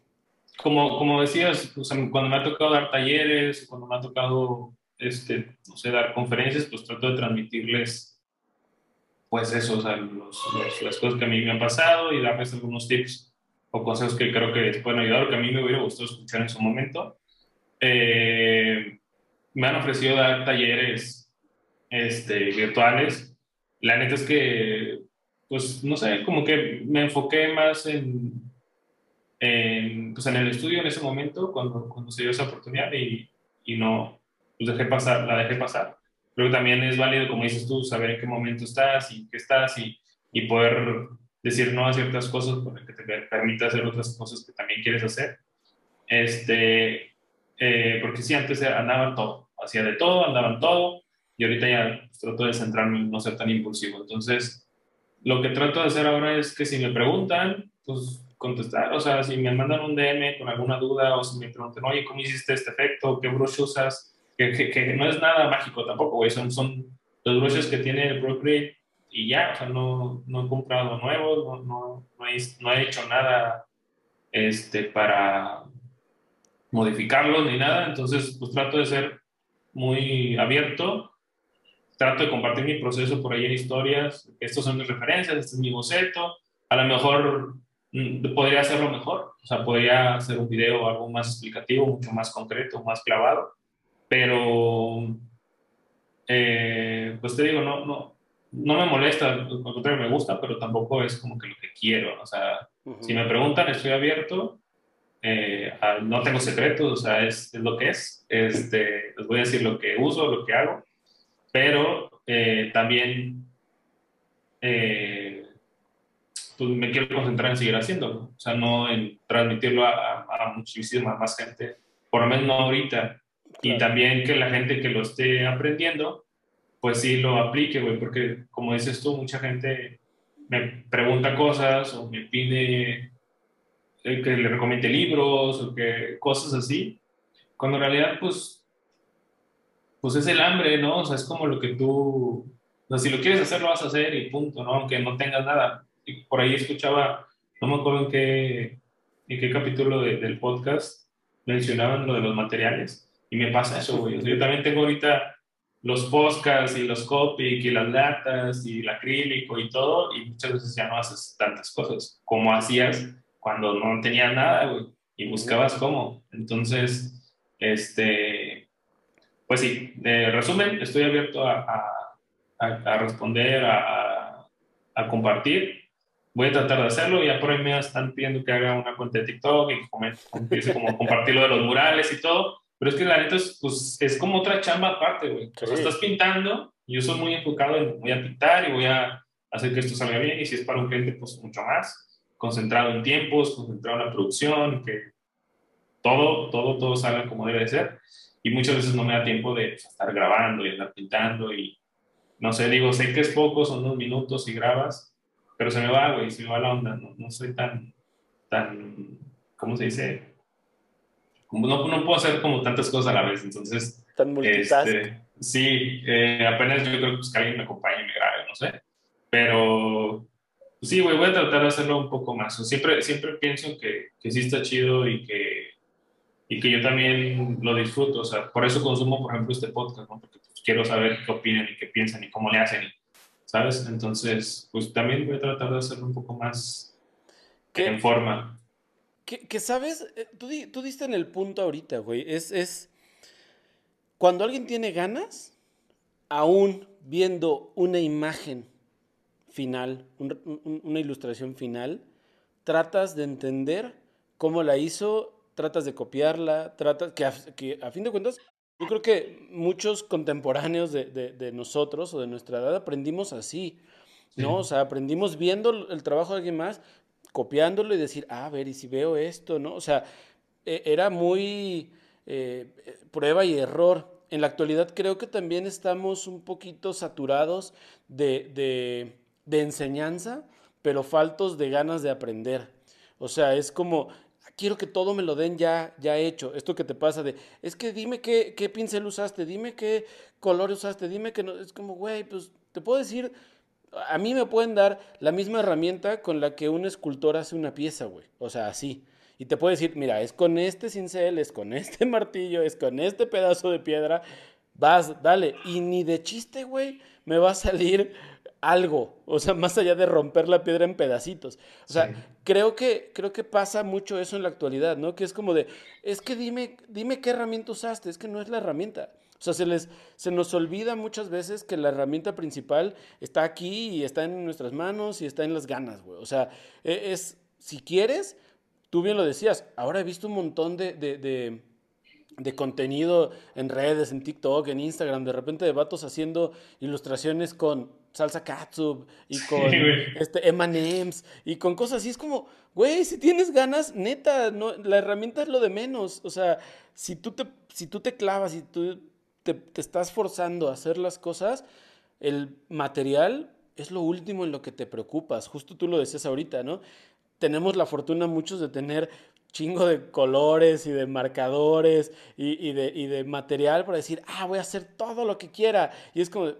Como, como decías, cuando me ha tocado dar talleres, cuando me ha tocado, este, no sé, dar conferencias, pues trato de transmitirles, pues eso, o sea, las cosas que a mí me han pasado y darles algunos tips o consejos que creo que les pueden ayudar o que a mí me hubiera gustado escuchar en su momento. Eh, me han ofrecido dar talleres este, virtuales la neta es que, pues, no sé, como que me enfoqué más en, en, pues, en el estudio en ese momento, cuando, cuando se dio esa oportunidad y, y no, pues dejé pasar, la dejé pasar. Creo que también es válido, como dices tú, saber en qué momento estás y qué estás y, y poder decir no a ciertas cosas para que te permita hacer otras cosas que también quieres hacer. Este, eh, porque sí, antes andaba todo, hacía de todo, andaban todo, y ahorita ya pues, trato de centrarme en no ser tan impulsivo. Entonces, lo que trato de hacer ahora es que si me preguntan, pues contestar, o sea, si me mandan un DM con alguna duda o si me preguntan, oye, ¿cómo hiciste este efecto? ¿Qué brush usas? Que, que, no es nada mágico tampoco, güey, son, son los brushes que tiene el Procreate y ya, o sea, no, no he comprado nuevos, no, no, he, no he hecho nada este, para modificarlos ni nada, entonces pues trato de ser muy abierto trato de compartir mi proceso por ahí en historias, estos son mis referencias, este es mi boceto, a lo mejor mm, podría hacerlo mejor, o sea, podría hacer un video algo más explicativo, mucho más concreto, más clavado, pero, eh, pues te digo, no, no, no me molesta, al contrario, me gusta, pero tampoco es como que lo que quiero, o sea, si me preguntan, estoy abierto, eh, no tengo secretos, o sea, es, es, lo que es, este, les voy a decir lo que uso, lo que hago, pero eh, también eh, pues me quiero concentrar en seguir haciéndolo, o sea, no en transmitirlo a, a, muchísima más gente, por lo menos no ahorita, y también que la gente que lo esté aprendiendo, pues sí lo aplique, güey, porque como dices tú, mucha gente me pregunta cosas o me pide eh, que le recomiende libros o que cosas así, cuando en realidad, pues pues es el hambre, ¿no? O sea, es como lo que tú, o sea, si lo quieres hacer, lo vas a hacer y punto, ¿no? Aunque no tengas nada. Y por ahí escuchaba, no me acuerdo en qué, en qué capítulo del podcast mencionaban lo de los materiales. Y me pasa eso, güey. yo también tengo ahorita los podcasts y los Copic y las latas y el acrílico y todo, y muchas veces ya no haces tantas cosas como hacías cuando no tenías nada, güey, y buscabas cómo. Entonces, este, pues sí, de resumen, estoy abierto a, a, responder, a, a, compartir. Voy a tratar de hacerlo. Ya por ahí me están pidiendo que haga una cuenta de TikTok y empiece como compartir lo de los murales y todo. Pero es que la neta es, pues, es como otra chamba aparte, güey. O sea, estás pintando y yo soy muy enfocado en voy a pintar y voy a hacer que esto salga bien. Y si es para un cliente, pues mucho más. Concentrado en tiempos, concentrado en la producción, que todo, todo, todo salga como debe de ser y muchas veces no me da tiempo de pues, estar grabando y estar pintando y no sé, digo, sé que es poco, son unos minutos y grabas, pero se me va, güey, se me va la onda, no, no soy tan, tan, ¿cómo se dice? No, no puedo hacer como tantas cosas a la vez, entonces... Tan este, Sí, eh, apenas yo creo pues, que alguien me acompañe y me grabe, no sé, pero pues sí, güey, voy a tratar de hacerlo un poco más. Siempre, siempre pienso que, que sí está chido y que y que yo también lo disfruto. O sea, por eso consumo, por ejemplo, este podcast, ¿no? porque pues, quiero saber qué opinan y qué piensan y cómo le hacen, ¿sabes? Entonces, pues también voy a tratar de hacerlo un poco más, en forma. Que, sabes, eh, tú, tú, diste en el punto ahorita, güey. Es, es cuando alguien tiene ganas, aún viendo una imagen final, una ilustración final, tratas de entender cómo la hizo, tratas de copiarla, tratas, que a, que a fin de cuentas, yo creo que muchos contemporáneos de, nosotros o de nuestra edad aprendimos así, ¿no? O sea, aprendimos viendo el trabajo de alguien más, copiándolo y decir, ah, a ver, y si veo esto, ¿no? O sea, e, era muy eh, prueba y error. En la actualidad creo que también estamos un poquito saturados de, de enseñanza, pero faltos de ganas de aprender. O sea, es como, quiero que todo me lo den ya, ya hecho. Esto que te pasa de, es que dime qué, qué pincel usaste, dime qué color usaste, dime que no. Es como, güey, pues te puedo decir, a mí me pueden dar la misma herramienta con la que un escultor hace una pieza, güey. O sea, así. Y te puedo decir, mira, es con este cincel, es con este martillo, es con este pedazo de piedra. Vas, dale. Y ni de chiste, güey, me va a salir algo, o sea, más allá de romper la piedra en pedacitos. O sea, creo, que, creo que pasa mucho eso en la actualidad, ¿no? Que es como de, es que dime, dime qué herramienta usaste, es que no es la herramienta. O sea, se, les, se nos olvida muchas veces que la herramienta principal está aquí y está en nuestras manos y está en las ganas, güey. O sea, e, es, si quieres, tú bien lo decías, ahora he visto un montón de, de, de contenido en redes, en TikTok, en Instagram, de repente de vatos haciendo ilustraciones con salsa katsup y con este M&M's y con cosas así. Es como, güey, si tienes ganas, neta, no, la herramienta es lo de menos. O sea, si tú te, si tú te clavas y tú te, te estás forzando a hacer las cosas, el material es lo último en lo que te preocupas. Justo tú lo decías ahorita, ¿no? Tenemos la fortuna muchos de tener chingo de colores y de marcadores y, de, y de material para decir, ah, voy a hacer todo lo que quiera. Y es como,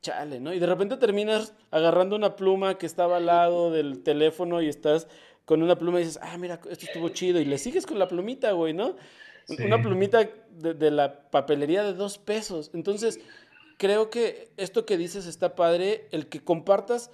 chale, ¿no? Y de repente terminas agarrando una pluma que estaba al lado del teléfono y estás con una pluma y dices, ah, mira, esto estuvo chido. Y le sigues con la plumita, güey, ¿no? Una plumita de, la papelería de dos pesos. Entonces, creo que esto que dices está padre, el que compartas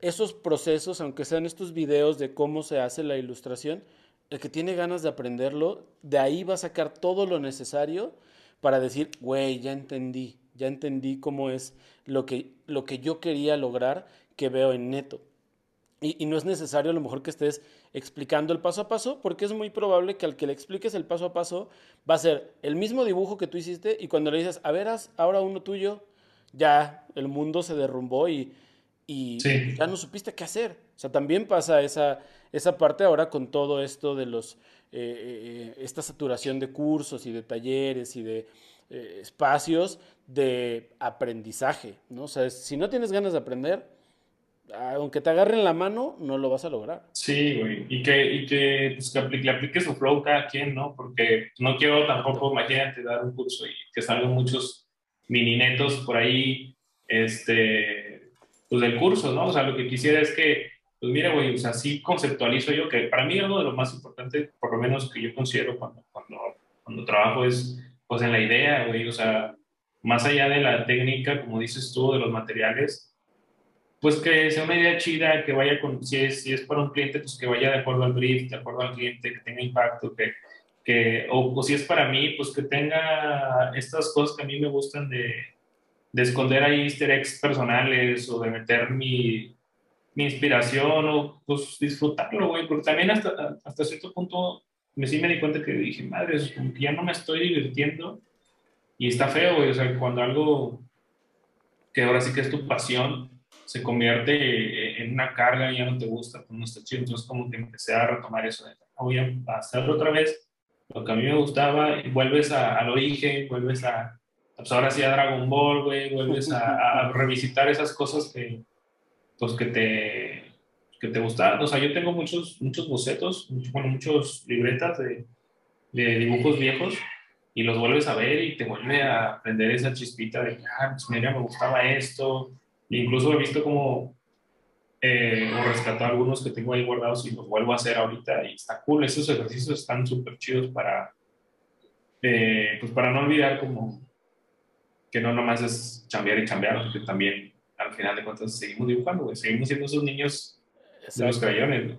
esos procesos, aunque sean estos videos de cómo se hace la ilustración, el que tiene ganas de aprenderlo, de ahí va a sacar todo lo necesario para decir, güey, ya entendí, ya entendí cómo es lo que, lo que yo quería lograr que veo en neto. Y, no es necesario a lo mejor que estés explicando el paso a paso, porque es muy probable que al que le expliques el paso a paso va a ser el mismo dibujo que tú hiciste y cuando le dices, a ver, ahora uno tuyo, ya el mundo se derrumbó y, y ya no supiste qué hacer. O sea, también pasa esa, esa parte ahora con todo esto de los, eh, eh, esta saturación de cursos y de talleres y de eh, espacios de aprendizaje, ¿no? O sea, si no tienes ganas de aprender, aunque te agarren la mano, no lo vas a lograr. Sí, güey, y que, y que, pues, que le apliques su flow cada quien, ¿no? Porque no quiero tampoco, imagínate, dar un curso y que salgan muchos mini netos por ahí, este, pues del curso, ¿no? O sea, lo que quisiera es que, pues mira, güey, o sea, sí conceptualizo yo que para mí algo de lo más importante, por lo menos que yo considero cuando, cuando, cuando trabajo es pues en la idea, güey, o sea, más allá de la técnica, como dices tú, de los materiales, pues que sea una idea chida, que vaya con, si es, si es para un cliente, pues que vaya de acuerdo al brief, de acuerdo al cliente, que tenga impacto, que, que o, si es para mí, pues que tenga estas cosas que a mí me gustan de, de esconder ahí easter eggs personales o de meter mi, mi inspiración o pues disfrutarlo, güey, porque también hasta, hasta cierto punto me sí me di cuenta que dije, madre, como que ya no me estoy divirtiendo y está feo, güey. O sea, cuando algo que ahora sí que es tu pasión se convierte en una carga y ya no te gusta, pues no está chido. Entonces, como que empecé a retomar eso de, voy a hacerlo otra vez, lo que a mí me gustaba, y vuelves a, al origen, vuelves a, pues ahora sí a Dragon Ball, güey, vuelves a, a revisitar esas cosas que, pues que te, que te gusta. O sea, yo tengo muchos, muchos bocetos, bueno, muchos libretas de, de, dibujos viejos y los vuelves a ver y te vuelve a aprender esa chispita de ah, pues mira, me gustaba esto. Incluso he visto como, eh, o rescatado algunos que tengo ahí guardados y los vuelvo a hacer ahorita y está cool. Esos ejercicios están súper chidos para, eh, pues para no olvidar como que no nomás es chambear y chambear, porque también al final de cuentas seguimos dibujando, seguimos siendo esos niños de los crayones.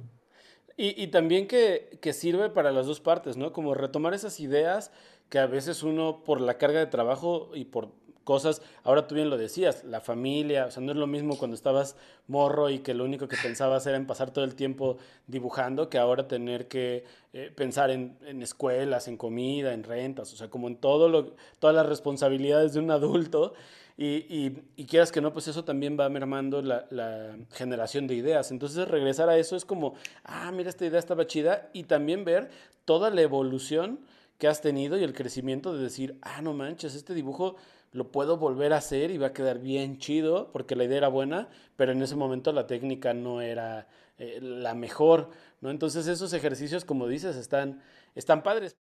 Y, y también que, que, sirve para las dos partes, ¿no? Como retomar esas ideas que a veces uno por la carga de trabajo y por cosas, ahora tú bien lo decías, la familia, o sea, no es lo mismo cuando estabas morro y que lo único que pensabas era en pasar todo el tiempo dibujando, que ahora tener que eh, pensar en, escuelas, en comida, en rentas, o sea, como en todo lo, todas las responsabilidades de un adulto. Y, y, y quieras que no, pues eso también va mermando la, la, generación de ideas. Entonces regresar a eso es como, ah, mira, esta idea estaba chida y también ver toda la evolución que has tenido y el crecimiento de decir, ah, no manches, este dibujo lo puedo volver a hacer y va a quedar bien chido porque la idea era buena, pero en ese momento la técnica no era eh, la mejor, ¿no? Entonces esos ejercicios, como dices, están, están padres.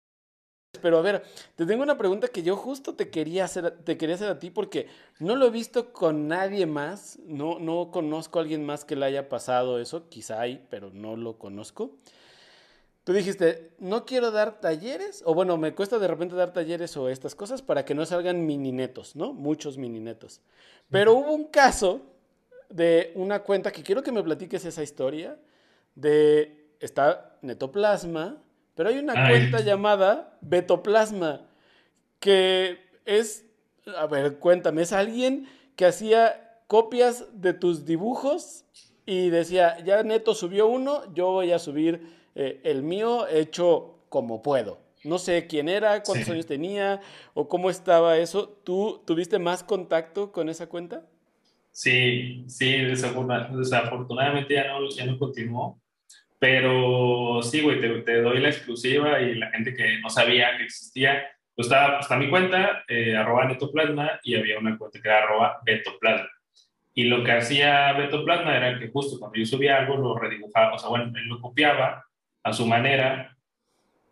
Pero a ver, te tengo una pregunta que yo justo te quería hacer, te quería hacer a ti porque no lo he visto con nadie más, no, no conozco a alguien más que le haya pasado eso, quizá hay, pero no lo conozco. Tú dijiste, no quiero dar talleres, o bueno, me cuesta de repente dar talleres o estas cosas para que no salgan mini netos, ¿no? Muchos mini netos. Pero hubo un caso de una cuenta que quiero que me platiques esa historia, de, está Netoplasma, pero hay una Ay. cuenta llamada Betoplasma, que es, a ver, cuéntame, es alguien que hacía copias de tus dibujos y decía, ya Neto subió uno, yo voy a subir eh, el mío hecho como puedo. No sé quién era, cuántos sí. años tenía o cómo estaba eso. ¿Tú tuviste más contacto con esa cuenta? Sí, sí, desafortunadamente ya no, ya no continuó. Pero sí, güey, te, te, doy la exclusiva y la gente que no sabía que existía, pues está, está mi cuenta, eh, arroba netoplasma, y había una cuenta que era arroba betoplasma. Y lo que hacía Betoplasma era que justo cuando yo subía algo lo redibujaba, o sea, bueno, él lo copiaba a su manera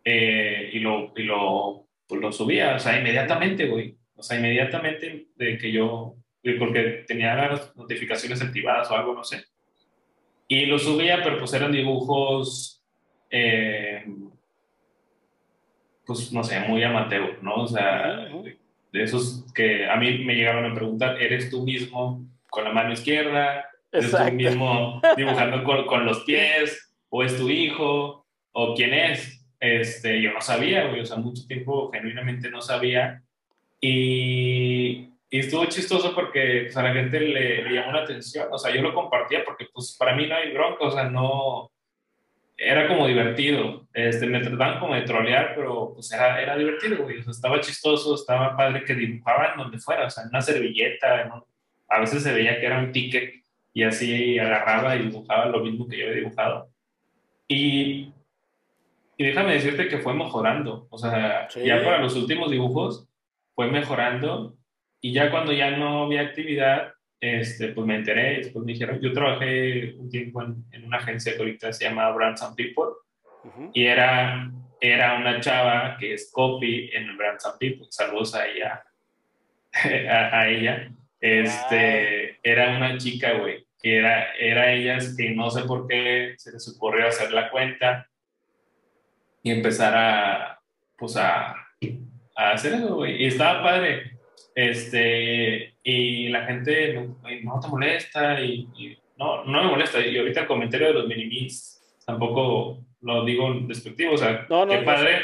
eh, y, lo, y lo, pues lo subía, o sea, inmediatamente, güey. O sea, inmediatamente de que yo, porque tenía las notificaciones activadas o algo, no sé. Y lo subía, pero pues eran dibujos, eh, pues no sé, muy amateur, ¿no? O sea, de, de esos que a mí me llegaron a preguntar, ¿eres tú mismo con la mano izquierda? ¿Eres tú mismo dibujando con, con los pies? ¿O es tu hijo? o quién es. Este, yo no sabía, güey, o sea, mucho tiempo genuinamente no sabía. Y, y estuvo chistoso porque pues, a la gente le, llamó la atención. O sea, yo lo compartía porque, pues, para mí no hay bronca, o sea, no. Era como divertido. Este, me trataban como de trolear, pero pues era, era divertido, güey. O sea, estaba chistoso, estaba padre que dibujaban donde fuera, o sea, en una servilleta. A veces se veía que era un ticket y así agarraba y dibujaba lo mismo que yo había dibujado. Y y déjame decirte que fue mejorando. O sea, sí. ya para los últimos dibujos fue mejorando. Y ya cuando ya no había actividad, este, pues me enteré. Después me dijeron, yo trabajé un tiempo en, en una agencia que ahorita se llama Brands and People. Uh -huh. Y era, era una chava que es copy en Brands and People. Saludos a ella. a, a, ella. Este, wow. Era una chica, güey. Que era, era ella que no sé por qué se les ocurrió hacer la cuenta y empezar a, pues a, a hacer eso, güey. Y estaba padre. Este, y la gente no, no te molesta y, y, no, no me molesta. Y ahorita el comentario de los minimis tampoco lo digo despectivo. O sea, no, no, qué padre.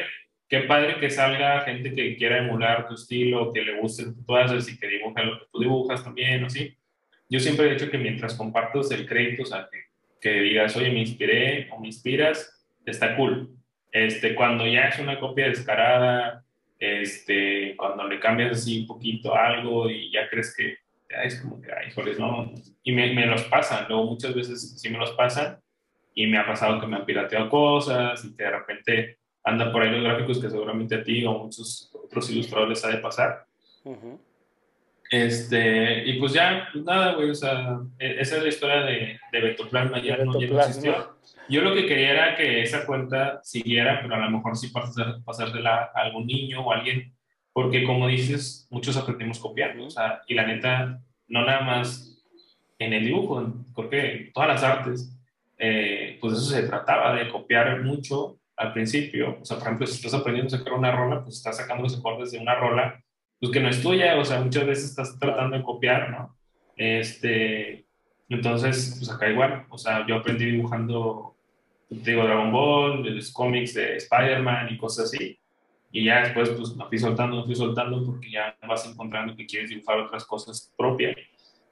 Qué padre que salga gente que quiera emular tu estilo, que le guste lo que tú haces y que dibuja lo que tú dibujas también, o sí. Yo siempre he dicho que mientras compartas el crédito, o sea, que, que digas, oye, me inspiré o me inspiras, está cool este, cuando ya es una copia descarada, este, cuando le cambias así un poquito algo y ya crees que ya es como que, ay, joder, no. Y me, me, los pasan, luego muchas veces sí me los pasan y me ha pasado que me han pirateado cosas y que de repente anda por ahí los gráficos que seguramente a ti o a muchos otros ilustradores ha de pasar. Uh -huh. Este, y pues ya, pues nada, güey, o sea, e, esa es la historia de, de Betoplasma, ya, no, ya no existió. Yo lo que quería era que esa cuenta siguiera, pero a lo mejor sí pasar, pasársela a algún niño o a alguien, porque como dices, muchos aprendimos copiando, o sea, y la neta, no nada más en el dibujo, porque en todas las artes, eh, pues eso se trataba de copiar mucho al principio, o sea, por ejemplo, si estás aprendiendo a sacar una rola, pues estás sacando los acordes de una rola, pues que no es tuya, o sea, muchas veces estás tratando de copiar, ¿no? Este, entonces, pues acá igual, o sea, yo aprendí dibujando te digo, Dragon Ball, de los cómics de Spider-Man y cosas así. Y ya después, pues, me fui soltando, me fui soltando porque ya vas encontrando que quieres dibujar otras cosas propias.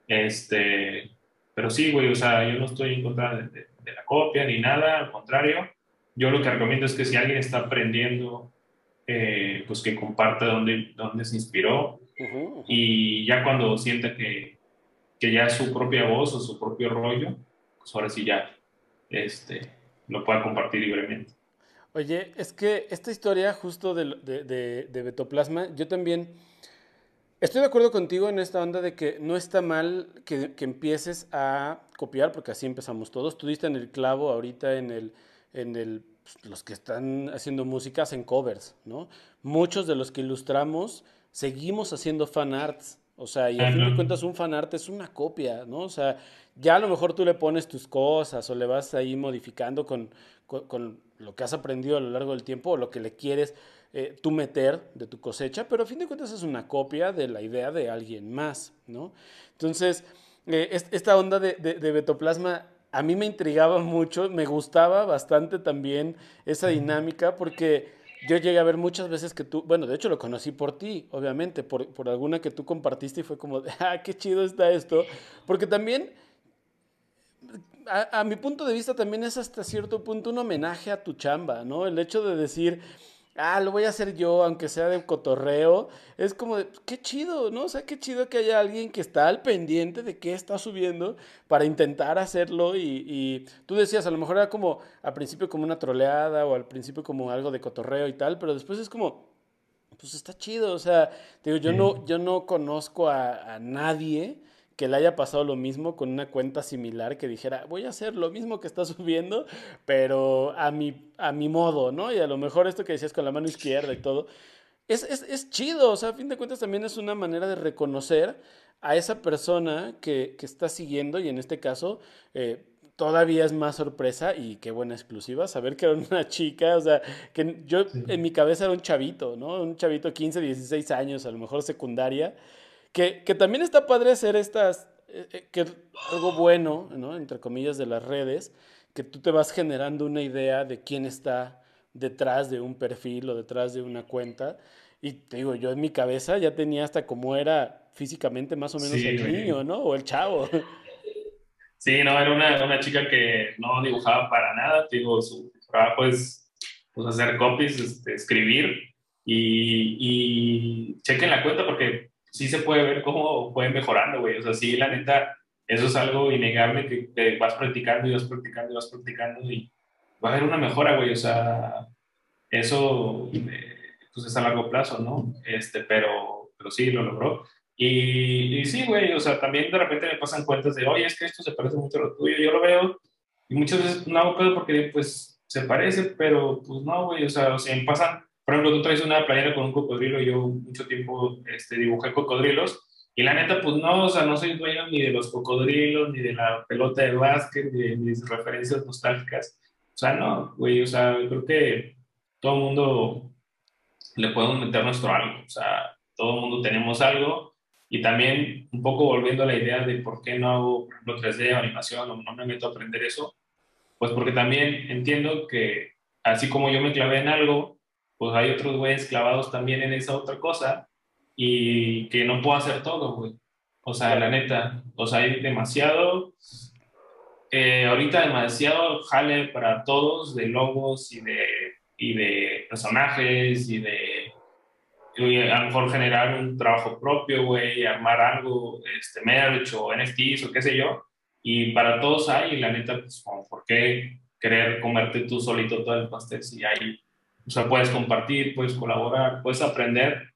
Este, pero sí, güey, o sea, yo no estoy en contra de, la copia ni nada, al contrario. Yo lo que recomiendo es que si alguien está aprendiendo, eh, pues que comparta dónde, dónde se inspiró. Y ya cuando sienta que, que ya es su propia voz o su propio rollo, pues ahora sí ya este, lo pueda compartir libremente. Oye, es que esta historia justo de, de, de, Betoplasma, yo también estoy de acuerdo contigo en esta onda de que no está mal que, que, empieces a copiar, porque así empezamos todos. Tú diste en el clavo ahorita en el, en el pues, los que están haciendo música hacen covers, ¿no? Muchos de los que ilustramos seguimos haciendo fan arts. O sea, y a fin de cuentas un fan art es una copia, ¿no? O sea, ya a lo mejor tú le pones tus cosas o le vas ahí modificando con, con, lo que has aprendido a lo largo del tiempo o lo que le quieres eh, tú meter de tu cosecha, pero a fin de cuentas es una copia de la idea de alguien más, ¿no? Entonces, eh, esta onda de, de, de, Betoplasma a mí me intrigaba mucho, me gustaba bastante también esa dinámica porque yo llegué a ver muchas veces que tú, bueno, de hecho lo conocí por ti, obviamente, por, por alguna que tú compartiste y fue como, ah, qué chido está esto, porque también a, mi punto de vista también es hasta cierto punto un homenaje a tu chamba, ¿no? El hecho de decir, ah, lo voy a hacer yo, aunque sea de cotorreo, es como de, qué chido, ¿no? O sea, qué chido que haya alguien que está al pendiente de qué está subiendo para intentar hacerlo y, y tú decías, a lo mejor era como al principio como una troleada o al principio como algo de cotorreo y tal, pero después es como, pues está chido, o sea, digo, yo, no, yo no conozco a, a nadie que le haya pasado lo mismo con una cuenta similar que dijera, voy a hacer lo mismo que está subiendo, pero a mi, a mi modo, ¿no? Y a lo mejor esto que decías con la mano izquierda y todo, es, es, es chido, o sea, a fin de cuentas también es una manera de reconocer a esa persona que, que está siguiendo y en este caso... Eh, todavía es más sorpresa y qué buena exclusiva saber que era una chica, o sea, que yo en mi cabeza era un chavito, ¿no? Un chavito 15, 16 años, a lo mejor secundaria, que, también está padre hacer estas, eh, eh, que algo bueno, ¿no? Entre comillas, de las redes, que tú te vas generando una idea de quién está detrás de un perfil o detrás de una cuenta. Y te digo, yo en mi cabeza ya tenía hasta cómo era físicamente más o menos el niño, ¿no? O el chavo. Sí, no, era una, una, chica que no dibujaba para nada. Digo, su trabajo es pues, hacer copies, este, escribir y, y chequen la cuenta porque sí se puede ver cómo pueden mejorando, güey. O sea, sí, la neta, eso es algo innegable que, vas practicando y vas practicando y vas practicando y va a haber una mejora, güey. O sea, eso eh, pues es a largo plazo, ¿no? Este, pero, pero sí, lo logró. Y, y, sí, güey, o sea, también de repente me pasan cuentas de, oye, es que esto se parece mucho a lo tuyo. Yo lo veo y muchas veces no hago caso porque, pues, se parece, pero pues no, güey, o sea, o sea, me pasan por ejemplo, tú traes una playera con un cocodrilo, yo mucho tiempo este, dibujé cocodrilos, y la neta, pues no, o sea, no soy dueño ni de los cocodrilos, ni de la pelota de básquet, ni de mis referencias nostálgicas. O sea, no, güey, o sea, creo que todo el mundo le podemos meter nuestro algo, o sea, todo el mundo tenemos algo, y también un poco volviendo a la idea de por qué no hago, por ejemplo, 3D o animación, o no me meto a aprender eso, pues porque también entiendo que así como yo me clavé en algo, pues hay otros güeyes clavados también en esa otra cosa y que no puedo hacer todo, güey. O sea, la neta, o sea, hay demasiado, eh, ahorita demasiado jale para todos de logos y de, y de personajes y de a lo mejor generar un trabajo propio, güey, armar algo, este, merch o NFTs o qué sé yo. Y para todos hay, y la neta, pues, ¿por qué querer comerte tú solito todo el pastel si hay o sea, puedes compartir, puedes colaborar, puedes aprender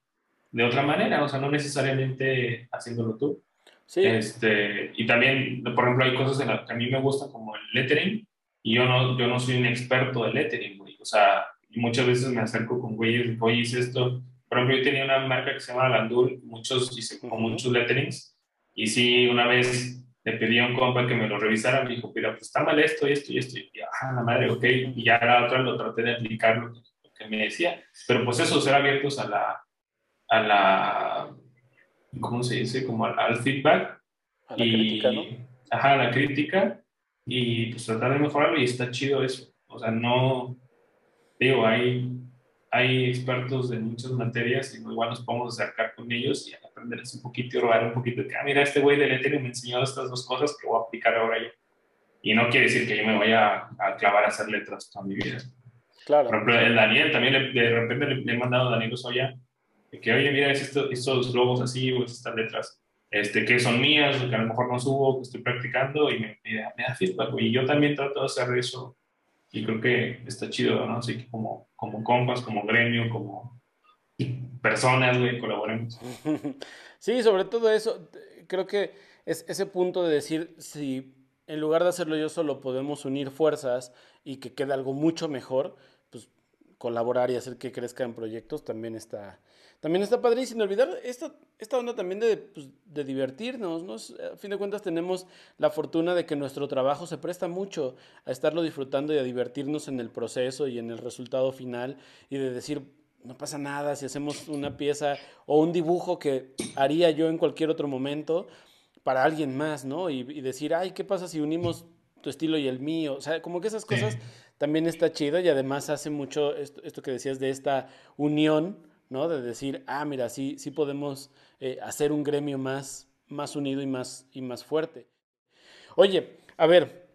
de otra manera, o sea, no necesariamente haciéndolo tú. Sí. Este, y también, por ejemplo, hay cosas en las que a mí me gusta como el lettering y yo no, yo no soy un experto de lettering, güey. O sea, y muchas veces me acerco con güeyes, oye, hice esto. Por ejemplo, yo tenía una marca que se llama Landul, muchos, hice como muchos letterings. Y sí, una vez le pedí a un compa que me lo revisara, me dijo, mira, pues está mal esto y esto y esto. Y, ah, la madre, ok. Y ya la otra lo traté de aplicarlo que me decía. Pero pues eso, ser abiertos a la, a la ¿cómo se dice? Como al, feedback. A la y, crítica, ¿no? Ajá, a la crítica y pues tratar de mejorarlo y está chido eso. O sea, no, digo, hay, hay expertos en muchas materias y igual nos podemos acercar con ellos y aprenderles un poquito y robar un poquito. Que, ah, mira, este güey de lettering me enseñó estas dos cosas que voy a aplicar ahora yo. Y no quiere decir que yo me vaya a, clavar a hacer letras toda mi vida. Claro. Por ejemplo, el Daniel también de repente le, he mandado a Daniel Osoya que, oye, mira, estos, estos logos así o estas letras este, que son mías, que a lo mejor no subo, que estoy practicando y me, me, da feedback. Y yo también trato de hacer eso y creo que está chido, ¿no? Así que como, como compas, como gremio, como personas, güey, colaboremos. Sí, sobre todo eso, creo que es ese punto de decir, si en lugar de hacerlo yo solo podemos unir fuerzas y que quede algo mucho mejor, pues colaborar y hacer que crezca en proyectos también está, también está padre y sin olvidar esta, esta onda también de, pues, de divertirnos, ¿no? A fin de cuentas tenemos la fortuna de que nuestro trabajo se presta mucho a estarlo disfrutando y a divertirnos en el proceso y en el resultado final y de decir, no pasa nada si hacemos una pieza o un dibujo que haría yo en cualquier otro momento para alguien más, ¿no? Y, decir, ay, ¿qué pasa si unimos tu estilo y el mío? O sea, como que esas cosas también está chido y además hace mucho esto, esto que decías de esta unión ¿no? De decir, ah, mira, sí, sí podemos eh, hacer un gremio más, más unido y más, y más fuerte. Oye, a ver,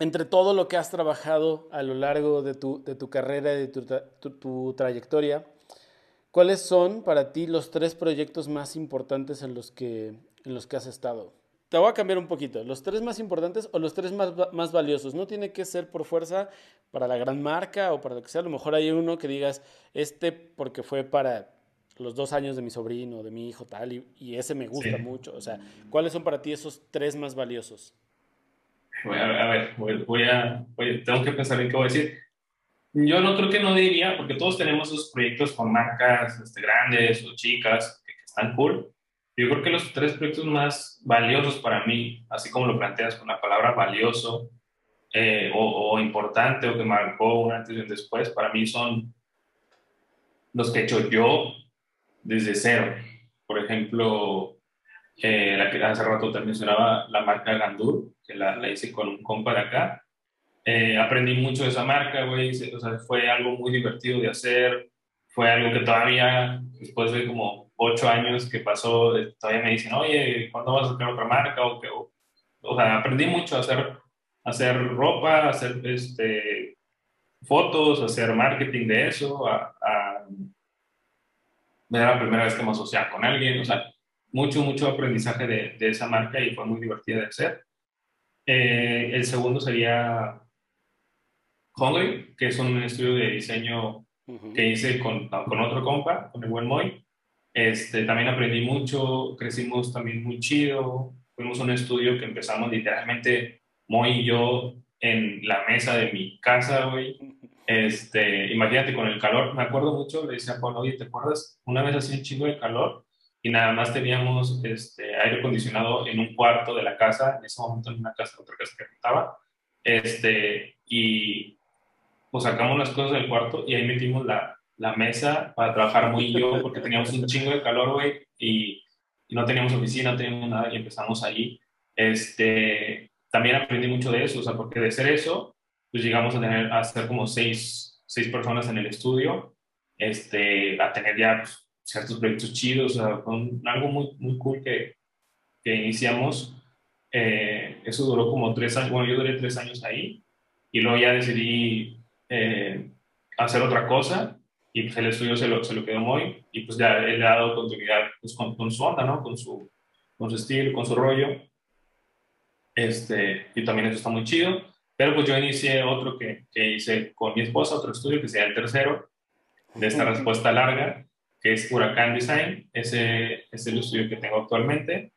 entre todo lo que has trabajado a lo largo de tu, de tu carrera y de tu, tu, trayectoria, ¿cuáles son para ti los tres proyectos más importantes en los que, en los que has estado? Te voy a cambiar un poquito. Los tres más importantes o los tres más, más valiosos. No tiene que ser por fuerza para la gran marca o para lo que sea. A lo mejor hay uno que digas, este porque fue para los dos años de mi sobrino, de mi hijo, tal, y, ese me gusta mucho. O sea, ¿cuáles son para ti esos tres más valiosos? a ver, voy, a, tengo que pensar en qué voy a decir. Yo no creo que no diría, porque todos tenemos esos proyectos con marcas este, grandes o chicas que están cool yo creo que los tres proyectos más valiosos para mí, así como lo planteas con la palabra valioso eh, o, importante o que marcó un antes y un después, para mí son los que he hecho yo desde cero. Por ejemplo, eh, la que hace rato te mencionaba, la marca Gandur, que la, la hice con un compa de acá. Eh, aprendí mucho de esa marca, güey. O sea, fue algo muy divertido de hacer. Fue algo que todavía, después de como ocho años que pasó, todavía me dicen, oye, ¿cuándo vas a sacar otra marca? O, que, o, sea, aprendí mucho a hacer, hacer ropa, a hacer este, fotos, a hacer marketing de eso, a, a, era la primera vez que me asociaba con alguien, o sea, mucho, mucho aprendizaje de, de esa marca y fue muy divertida de hacer. Eh, el segundo sería Hungry, que es un estudio de diseño que hice con, con otro compa, con el buen Moy. Este, también aprendí mucho, crecimos también muy chido. Fuimos a un estudio que empezamos literalmente Moy y yo en la mesa de mi casa, güey. Este, imagínate con el calor, me acuerdo mucho, le decía a oye, ¿te acuerdas? Una vez así un chingo de calor y nada más teníamos este, aire acondicionado en un cuarto de la casa, en ese momento en una casa, otra casa que estaba, este, y pues sacamos las cosas del cuarto y ahí metimos la, la mesa para trabajar muy yo, porque teníamos un chingo de calor, güey, y, no teníamos oficina, no teníamos nada, y empezamos ahí. Este, también aprendí mucho de eso, o sea, porque de ser eso, pues llegamos a tener, a ser como seis, seis personas en el estudio, este, a tener ya pues, ciertos proyectos chidos, o sea, con algo muy, muy cool que, que iniciamos. Eh, eso duró como tres años, bueno, yo duré tres años ahí, y luego ya decidí eh, hacer otra cosa, y pues el estudio se lo, se lo quedó muy y pues ya le ha dado continuidad pues, con, con, su onda, ¿no? Con su, con su estilo, con su rollo. Este, y también eso está muy chido. Pero pues yo inicié otro que, que hice con mi esposa, otro estudio que sería el tercero de esta respuesta larga, que es Huracán Design. Ese es el estudio que tengo actualmente.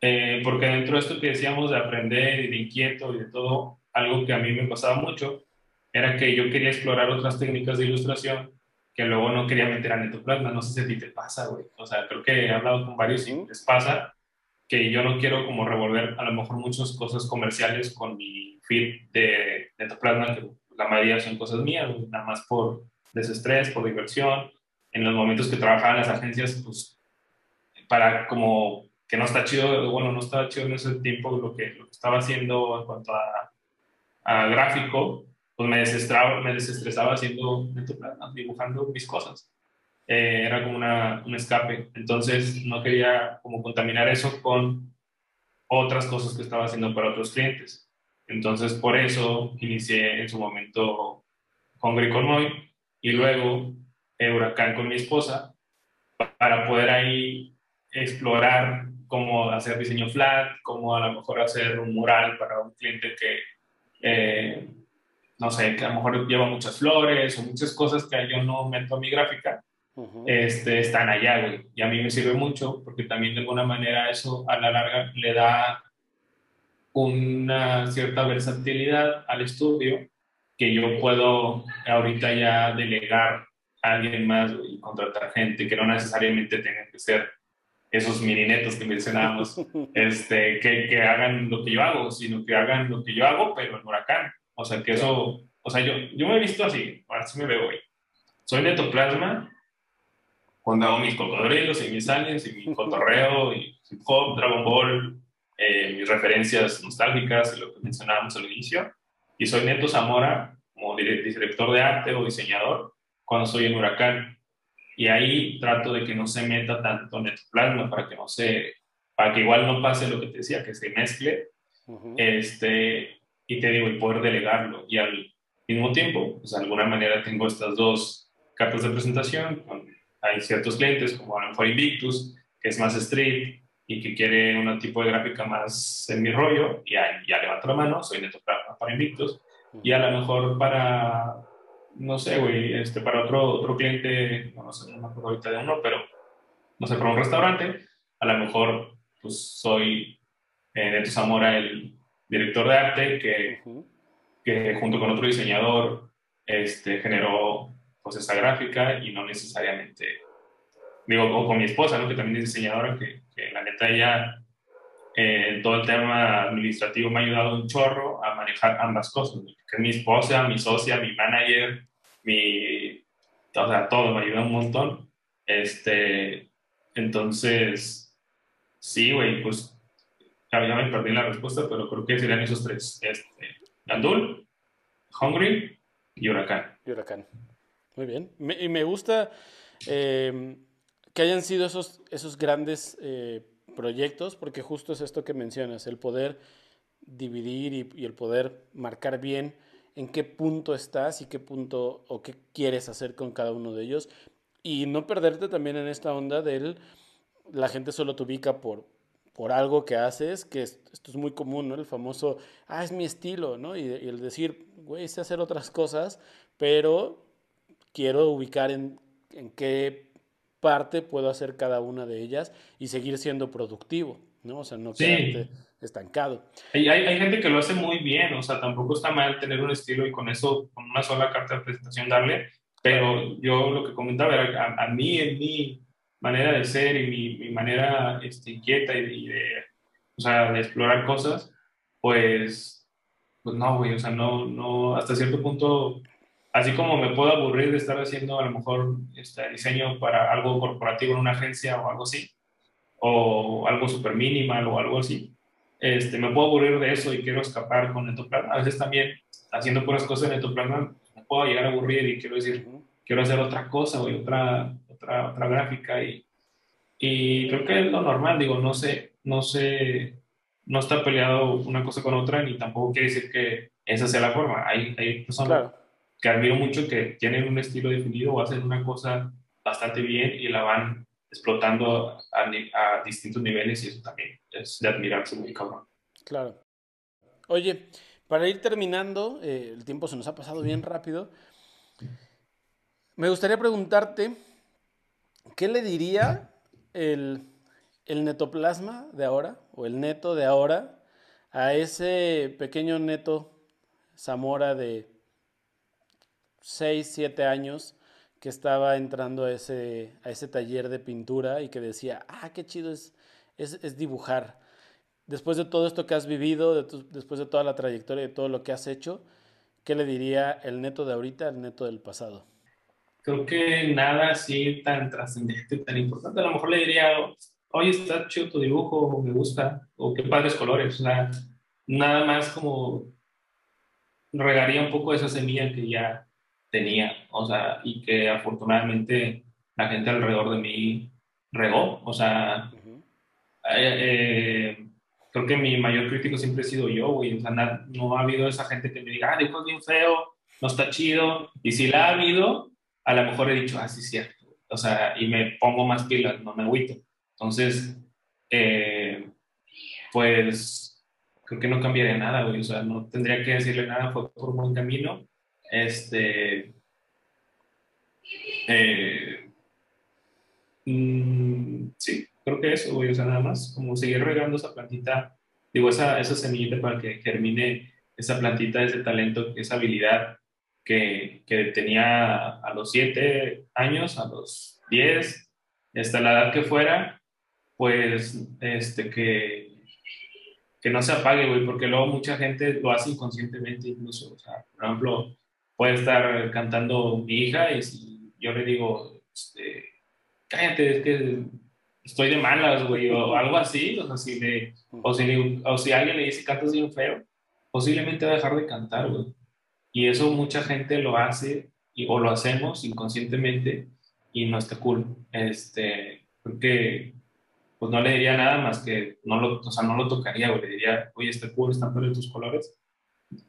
Eh, porque dentro de esto que decíamos de aprender y de inquieto y de todo, algo que a mí me pasaba mucho era que yo quería explorar otras técnicas de ilustración que luego no quería meter a Netoplasma. No sé si a ti te pasa, güey. O sea, creo que he hablado con varios y les pasa que yo no quiero como revolver a lo mejor muchas cosas comerciales con mi feed de Netoplasma, que la mayoría son cosas mías, nada más por desestrés, por diversión. En los momentos que trabajaba en las agencias, pues para como que no está chido, bueno, no estaba chido en ese tiempo lo que, lo que estaba haciendo en cuanto a, a gráfico, pues me desestresaba, me desestresaba haciendo dibujando mis cosas. Eh, era como una, un escape. Entonces no quería como contaminar eso con otras cosas que estaba haciendo para otros clientes. Entonces por eso inicié en su momento Hungry con Moy y luego Huracán con mi esposa para poder ahí explorar cómo hacer diseño flat, cómo a lo mejor hacer un mural para un cliente que, eh, no sé, que a lo mejor lleva muchas flores o muchas cosas que yo no meto a mi gráfica, este, están allá, güey. Y a mí me sirve mucho porque también de alguna manera eso a la larga le da una cierta versatilidad al estudio que yo puedo ahorita ya delegar a alguien más y contratar gente que no necesariamente tenga que ser esos mininetos que mencionábamos, este, que, que, hagan lo que yo hago, sino que hagan lo que yo hago, pero en huracán. O sea, que eso, o sea, yo, yo me he visto así, así me veo hoy. Soy netoplasma, cuando hago mis cocodrilos y mis aliens y mi cotorreo y hip hop, Dragon Ball, eh, mis referencias nostálgicas y lo que mencionábamos al inicio. Y soy Neto Zamora como director de arte o diseñador cuando soy en huracán y ahí trato de que no se meta tanto netoplasma para que no se, para que igual no pase lo que te decía, que se mezcle, este, y te digo, y poder delegarlo. Y al mismo tiempo, pues de alguna manera tengo estas dos cartas de presentación, hay ciertos clientes, como a lo mejor Invictus, que es más street y que quiere un tipo de gráfica más en mi rollo, y ahí ya levanto la mano, soy netoplasma para Invictus, y a lo mejor para no sé, güey, este, para otro, otro cliente, no, sé, no me acuerdo ahorita de uno, pero no sé, para un restaurante, a lo mejor pues soy eh, Neto Zamora el director de arte que, que junto con otro diseñador este, generó pues esa gráfica y no necesariamente, digo, o con mi esposa, ¿no? que también es diseñadora, que, que la neta ella eh, todo el tema administrativo me ha ayudado un chorro a manejar ambas cosas, que es mi esposa, mi socia, mi manager, mi, o sea, todo me ayuda un montón. Este, entonces, sí, güey, pues ya, me perdí la respuesta, pero creo que serían esos tres, este, Gandul, Hungry y Huracán. Y Huracán. Muy bien. y me gusta eh, que hayan sido esos, esos grandes eh, proyectos, porque justo es esto que mencionas, el poder dividir y, el poder marcar bien en qué punto estás y qué punto o qué quieres hacer con cada uno de ellos. Y no perderte también en esta onda del la gente solo te ubica por, por algo que haces, que esto es muy común, ¿no? El famoso, ah, es mi estilo, ¿no? Y, y el decir, güey, sé hacer otras cosas, pero quiero ubicar en, en qué parte puedo hacer cada una de ellas y seguir siendo productivo, ¿no? O sea, no quedarte estancado. Hay, hay, gente que lo hace muy bien, o sea, tampoco está mal tener un estilo y con eso, con una sola carta de presentación darle, pero yo lo que comentaba era, a, mí, en mi manera de ser y mi, mi manera este, inquieta y, de, o sea, de explorar cosas, pues, pues no, güey, o sea, no, no, hasta cierto punto Así como me puedo aburrir de estar haciendo a lo mejor este diseño para algo corporativo en una agencia o algo así, o algo súper minimal o algo así, este, me puedo aburrir de eso y quiero escapar con Netoplasma. A veces también haciendo puras cosas en Netoplasma me puedo llegar a aburrir y quiero decir, quiero hacer otra cosa o otra, otra, otra gráfica y, y creo que es lo normal, digo, no sé, no sé, no está peleado una cosa con otra ni tampoco quiere decir que esa sea la forma. Hay, hay personas que admiro mucho que tienen un estilo definido o hacen una cosa bastante bien y la van explotando a, distintos niveles y eso también es de admirarse muy cabrón. Claro. Oye, para ir terminando, eh, el tiempo se nos ha pasado bien rápido. Me gustaría preguntarte, ¿qué le diría el, netoplasma de ahora o el neto de ahora a ese pequeño neto Zamora de 6, 7 años que estaba entrando a ese, a ese taller de pintura y que decía, ah, qué chido es, es, dibujar. Después de todo esto que has vivido, después de toda la trayectoria, de todo lo que has hecho, ¿qué le diría el neto de ahorita al neto del pasado? Creo que nada así tan trascendente, tan importante. A lo mejor le diría, oye, está chido tu dibujo, me gusta, o qué padres colores. Nada, nada más como regaría un poco esa semilla que ya tenía, o sea, y que afortunadamente la gente alrededor de mí regó, o sea, eh, creo que mi mayor crítico siempre he sido yo, güey, o sea, no, ha habido esa gente que me diga, ah, dijo es bien feo, no está chido, y si la ha habido, a lo mejor he dicho, ah, sí, cierto, o sea, y me pongo más pilas, no me agüito. Entonces, eh, pues creo que no cambiaría nada, güey, o sea, no tendría que decirle nada, fue por buen camino. Este. Eh, mm, sí, creo que eso, güey, o sea, nada más, como seguir regando esa plantita, digo, esa, esa semillita para que germine esa plantita, ese talento, esa habilidad que, que tenía a los siete años, a los diez, hasta la edad que fuera, pues, este, que, que no se apague, güey, porque luego mucha gente lo hace inconscientemente incluso, o sea, por ejemplo, puede estar cantando mi hija y si yo le digo, este, cállate, es que estoy de malas, güey, o algo así, o sea, si, le, o, si, o si alguien le dice cantas bien feo, posiblemente va a dejar de cantar, güey. Y eso mucha gente lo hace y, o lo hacemos inconscientemente y no está cool. Este, porque pues no le diría nada más que, no lo, o sea, no lo tocaría, güey. Le diría, oye, está cool, están por tus colores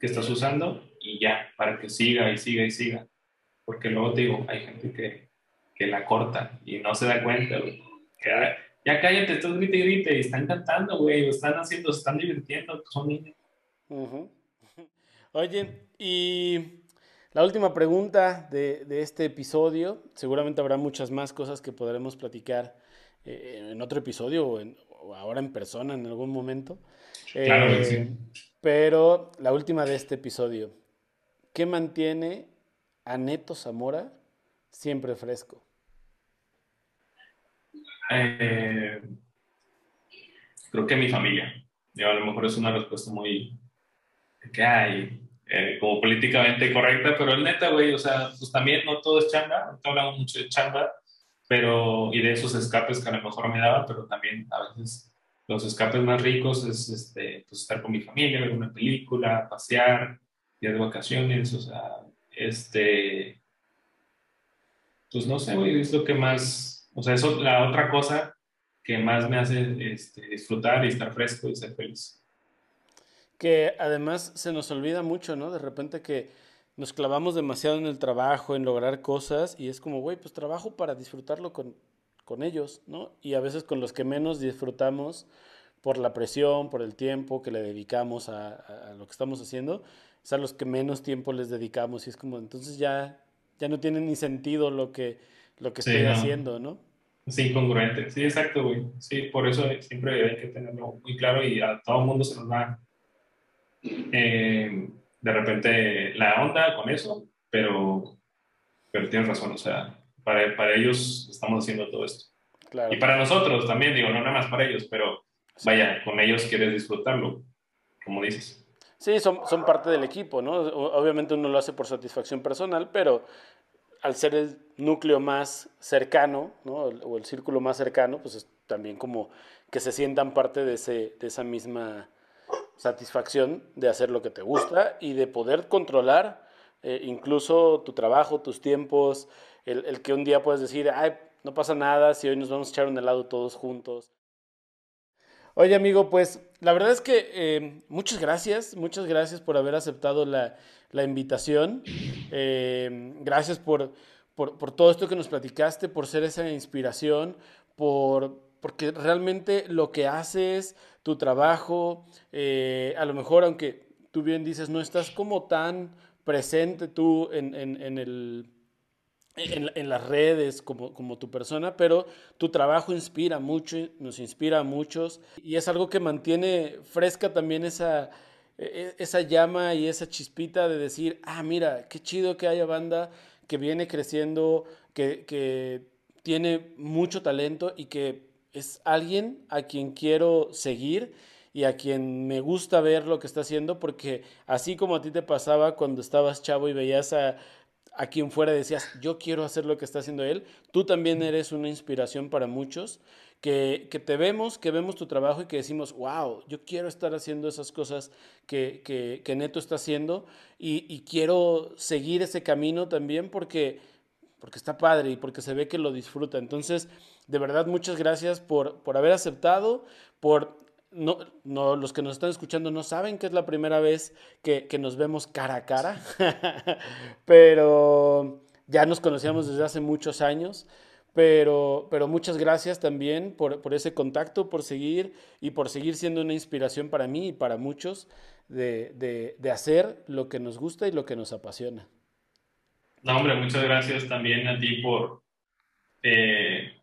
que estás usando y ya, para que siga y siga y siga. Porque luego te digo, hay gente que, que la corta y no se da cuenta, güey. ya cállate, estás grite y grite y están cantando, güey, están haciendo, se están divirtiendo, son niños. Oye, y la última pregunta de, de, este episodio, seguramente habrá muchas más cosas que podremos platicar eh, en otro episodio o, en, ahora en persona en algún momento. Claro, sí. Eh, pero la última de este episodio, ¿qué mantiene a Neto Zamora siempre fresco? Eh, creo que mi familia. Yo, a lo mejor es una respuesta muy que hay como políticamente correcta, pero el neta, güey, o sea, pues también no todo es chamba, no hablamos mucho de chamba, pero, y de esos escapes que a lo mejor me daba, pero también a veces los escapes más ricos es este, pues estar con mi familia, ver una película, pasear, días de vacaciones, o sea, este, pues no sé, güey, es lo que más, o sea, eso la otra cosa que más me hace este, disfrutar y estar fresco y ser feliz. Que además se nos olvida mucho, ¿no? De repente que nos clavamos demasiado en el trabajo, en lograr cosas, y es como, güey, pues trabajo para disfrutarlo con, con ellos, ¿no? Y a veces con los que menos disfrutamos por la presión, por el tiempo que le dedicamos a, lo que estamos haciendo, es a los que menos tiempo les dedicamos, y es como, entonces ya, ya no tiene ni sentido lo que, lo que estoy haciendo, ¿no? Sí, incongruente. Sí, exacto, güey. Sí, por eso siempre hay que tenerlo muy claro y a todo el mundo se nos va. Eh, de repente la onda con eso, pero, pero tienes razón, o sea, para, para ellos estamos haciendo todo esto. Y para nosotros también, digo, no nada más para ellos, pero vaya, con ellos quieres disfrutarlo, como dices. Sí, son, son parte del equipo, ¿no? Obviamente uno lo hace por satisfacción personal, pero al ser el núcleo más cercano, ¿no? O el círculo más cercano, pues es también como que se sientan parte de, ese, de esa misma satisfacción de hacer lo que te gusta y de poder controlar eh, incluso tu trabajo, tus tiempos, el, que un día puedes decir, ay, no pasa nada si hoy nos vamos a echar un helado todos juntos. Oye amigo, pues la verdad es que eh, muchas gracias, muchas gracias por haber aceptado la, invitación. Eh, gracias por, por, por todo esto que nos platicaste, por ser esa inspiración, por porque realmente lo que haces, tu trabajo, eh, a lo mejor aunque tú bien dices, no estás como tan presente tú en, en, el, en, las redes como, como, tu persona, pero tu trabajo inspira mucho, nos inspira a muchos y es algo que mantiene fresca también esa, e, e, esa llama y esa chispita de decir, ah, mira, qué chido que haya banda que viene creciendo, que, que tiene mucho talento y que es alguien a quien quiero seguir y a quien me gusta ver lo que está haciendo, porque así como a ti te pasaba cuando estabas chavo y veías a, a quien fuera decías, yo quiero hacer lo que está haciendo él, tú también eres una inspiración para muchos que, te vemos, que vemos tu trabajo y que decimos, wow, yo quiero estar haciendo esas cosas que, que, Neto está haciendo y, quiero seguir ese camino también porque, porque está padre y porque se ve que lo disfruta. Entonces, de verdad, muchas gracias por, por haber aceptado, por no, no, los que nos están escuchando no saben que es la primera vez que, que, nos vemos cara a cara, pero ya nos conocíamos desde hace muchos años. Pero, pero muchas gracias también por, por, ese contacto, por seguir y por seguir siendo una inspiración para mí y para muchos de, de, hacer lo que nos gusta y lo que nos apasiona. No, hombre, muchas gracias también a ti por, eh,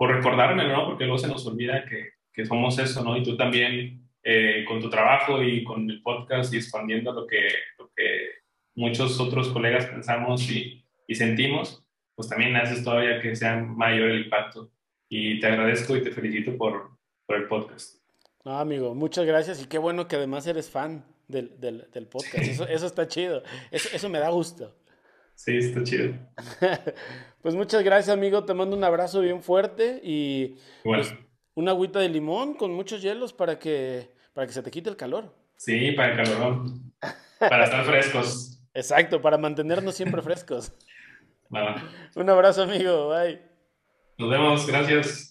por recordarme, ¿no? Porque luego se nos olvida que, que somos eso, ¿no? Y tú también eh, con tu trabajo y con el podcast y expandiendo lo que, lo que muchos otros colegas pensamos y, y sentimos pues también haces todavía que sea mayor el impacto. Y te agradezco y te felicito por, por el podcast. No, amigo, muchas gracias y qué bueno que además eres fan del, del, del podcast. Eso, eso, está chido. Eso, eso me da gusto. Sí, está chido. pues muchas gracias, amigo. Te mando un abrazo bien fuerte y pues, una agüita de limón con muchos hielos para que, para que se te quite el calor. Sí, para el calor. para estar frescos. Exacto, para mantenernos siempre frescos. Un abrazo, amigo. Bye. Nos vemos. Gracias.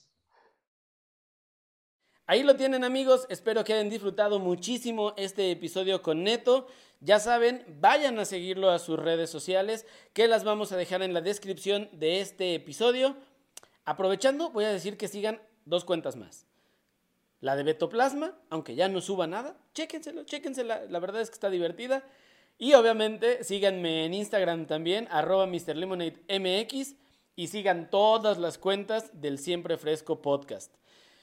Ahí lo tienen amigos, espero que hayan disfrutado muchísimo este episodio con Neto. Ya saben, vayan a seguirlo a sus redes sociales, que las vamos a dejar en la descripción de este episodio. Aprovechando, voy a decir que sigan dos cuentas más. La de Betoplasma, aunque ya no suba nada, chéquenselo, chéquensela, la verdad es que está divertida. Y obviamente síganme en Instagram también, arroba MrLemonadeMX y sigan todas las cuentas del Siempre Fresco Podcast.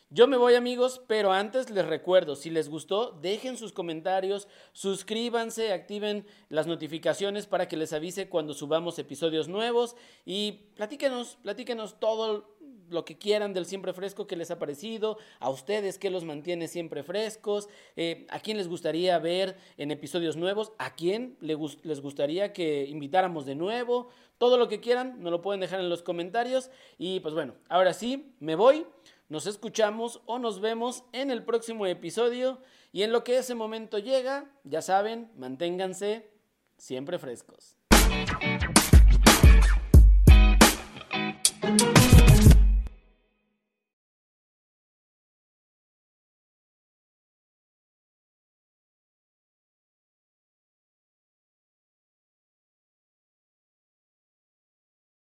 Yo me voy amigos, pero antes les recuerdo, si les gustó, dejen sus comentarios, suscríbanse, activen las notificaciones para que les avise cuando subamos episodios nuevos y platíquenos, platíquenos todo lo que quieran del siempre fresco que les ha parecido, a ustedes que los mantiene siempre frescos, eh, a quién les gustaría ver en episodios nuevos, a quién les gustaría que invitáramos de nuevo, todo lo que quieran, nos lo pueden dejar en los comentarios y pues bueno, ahora sí, me voy, nos escuchamos o nos vemos en el próximo episodio y en lo que ese momento llega, ya saben, manténganse siempre frescos.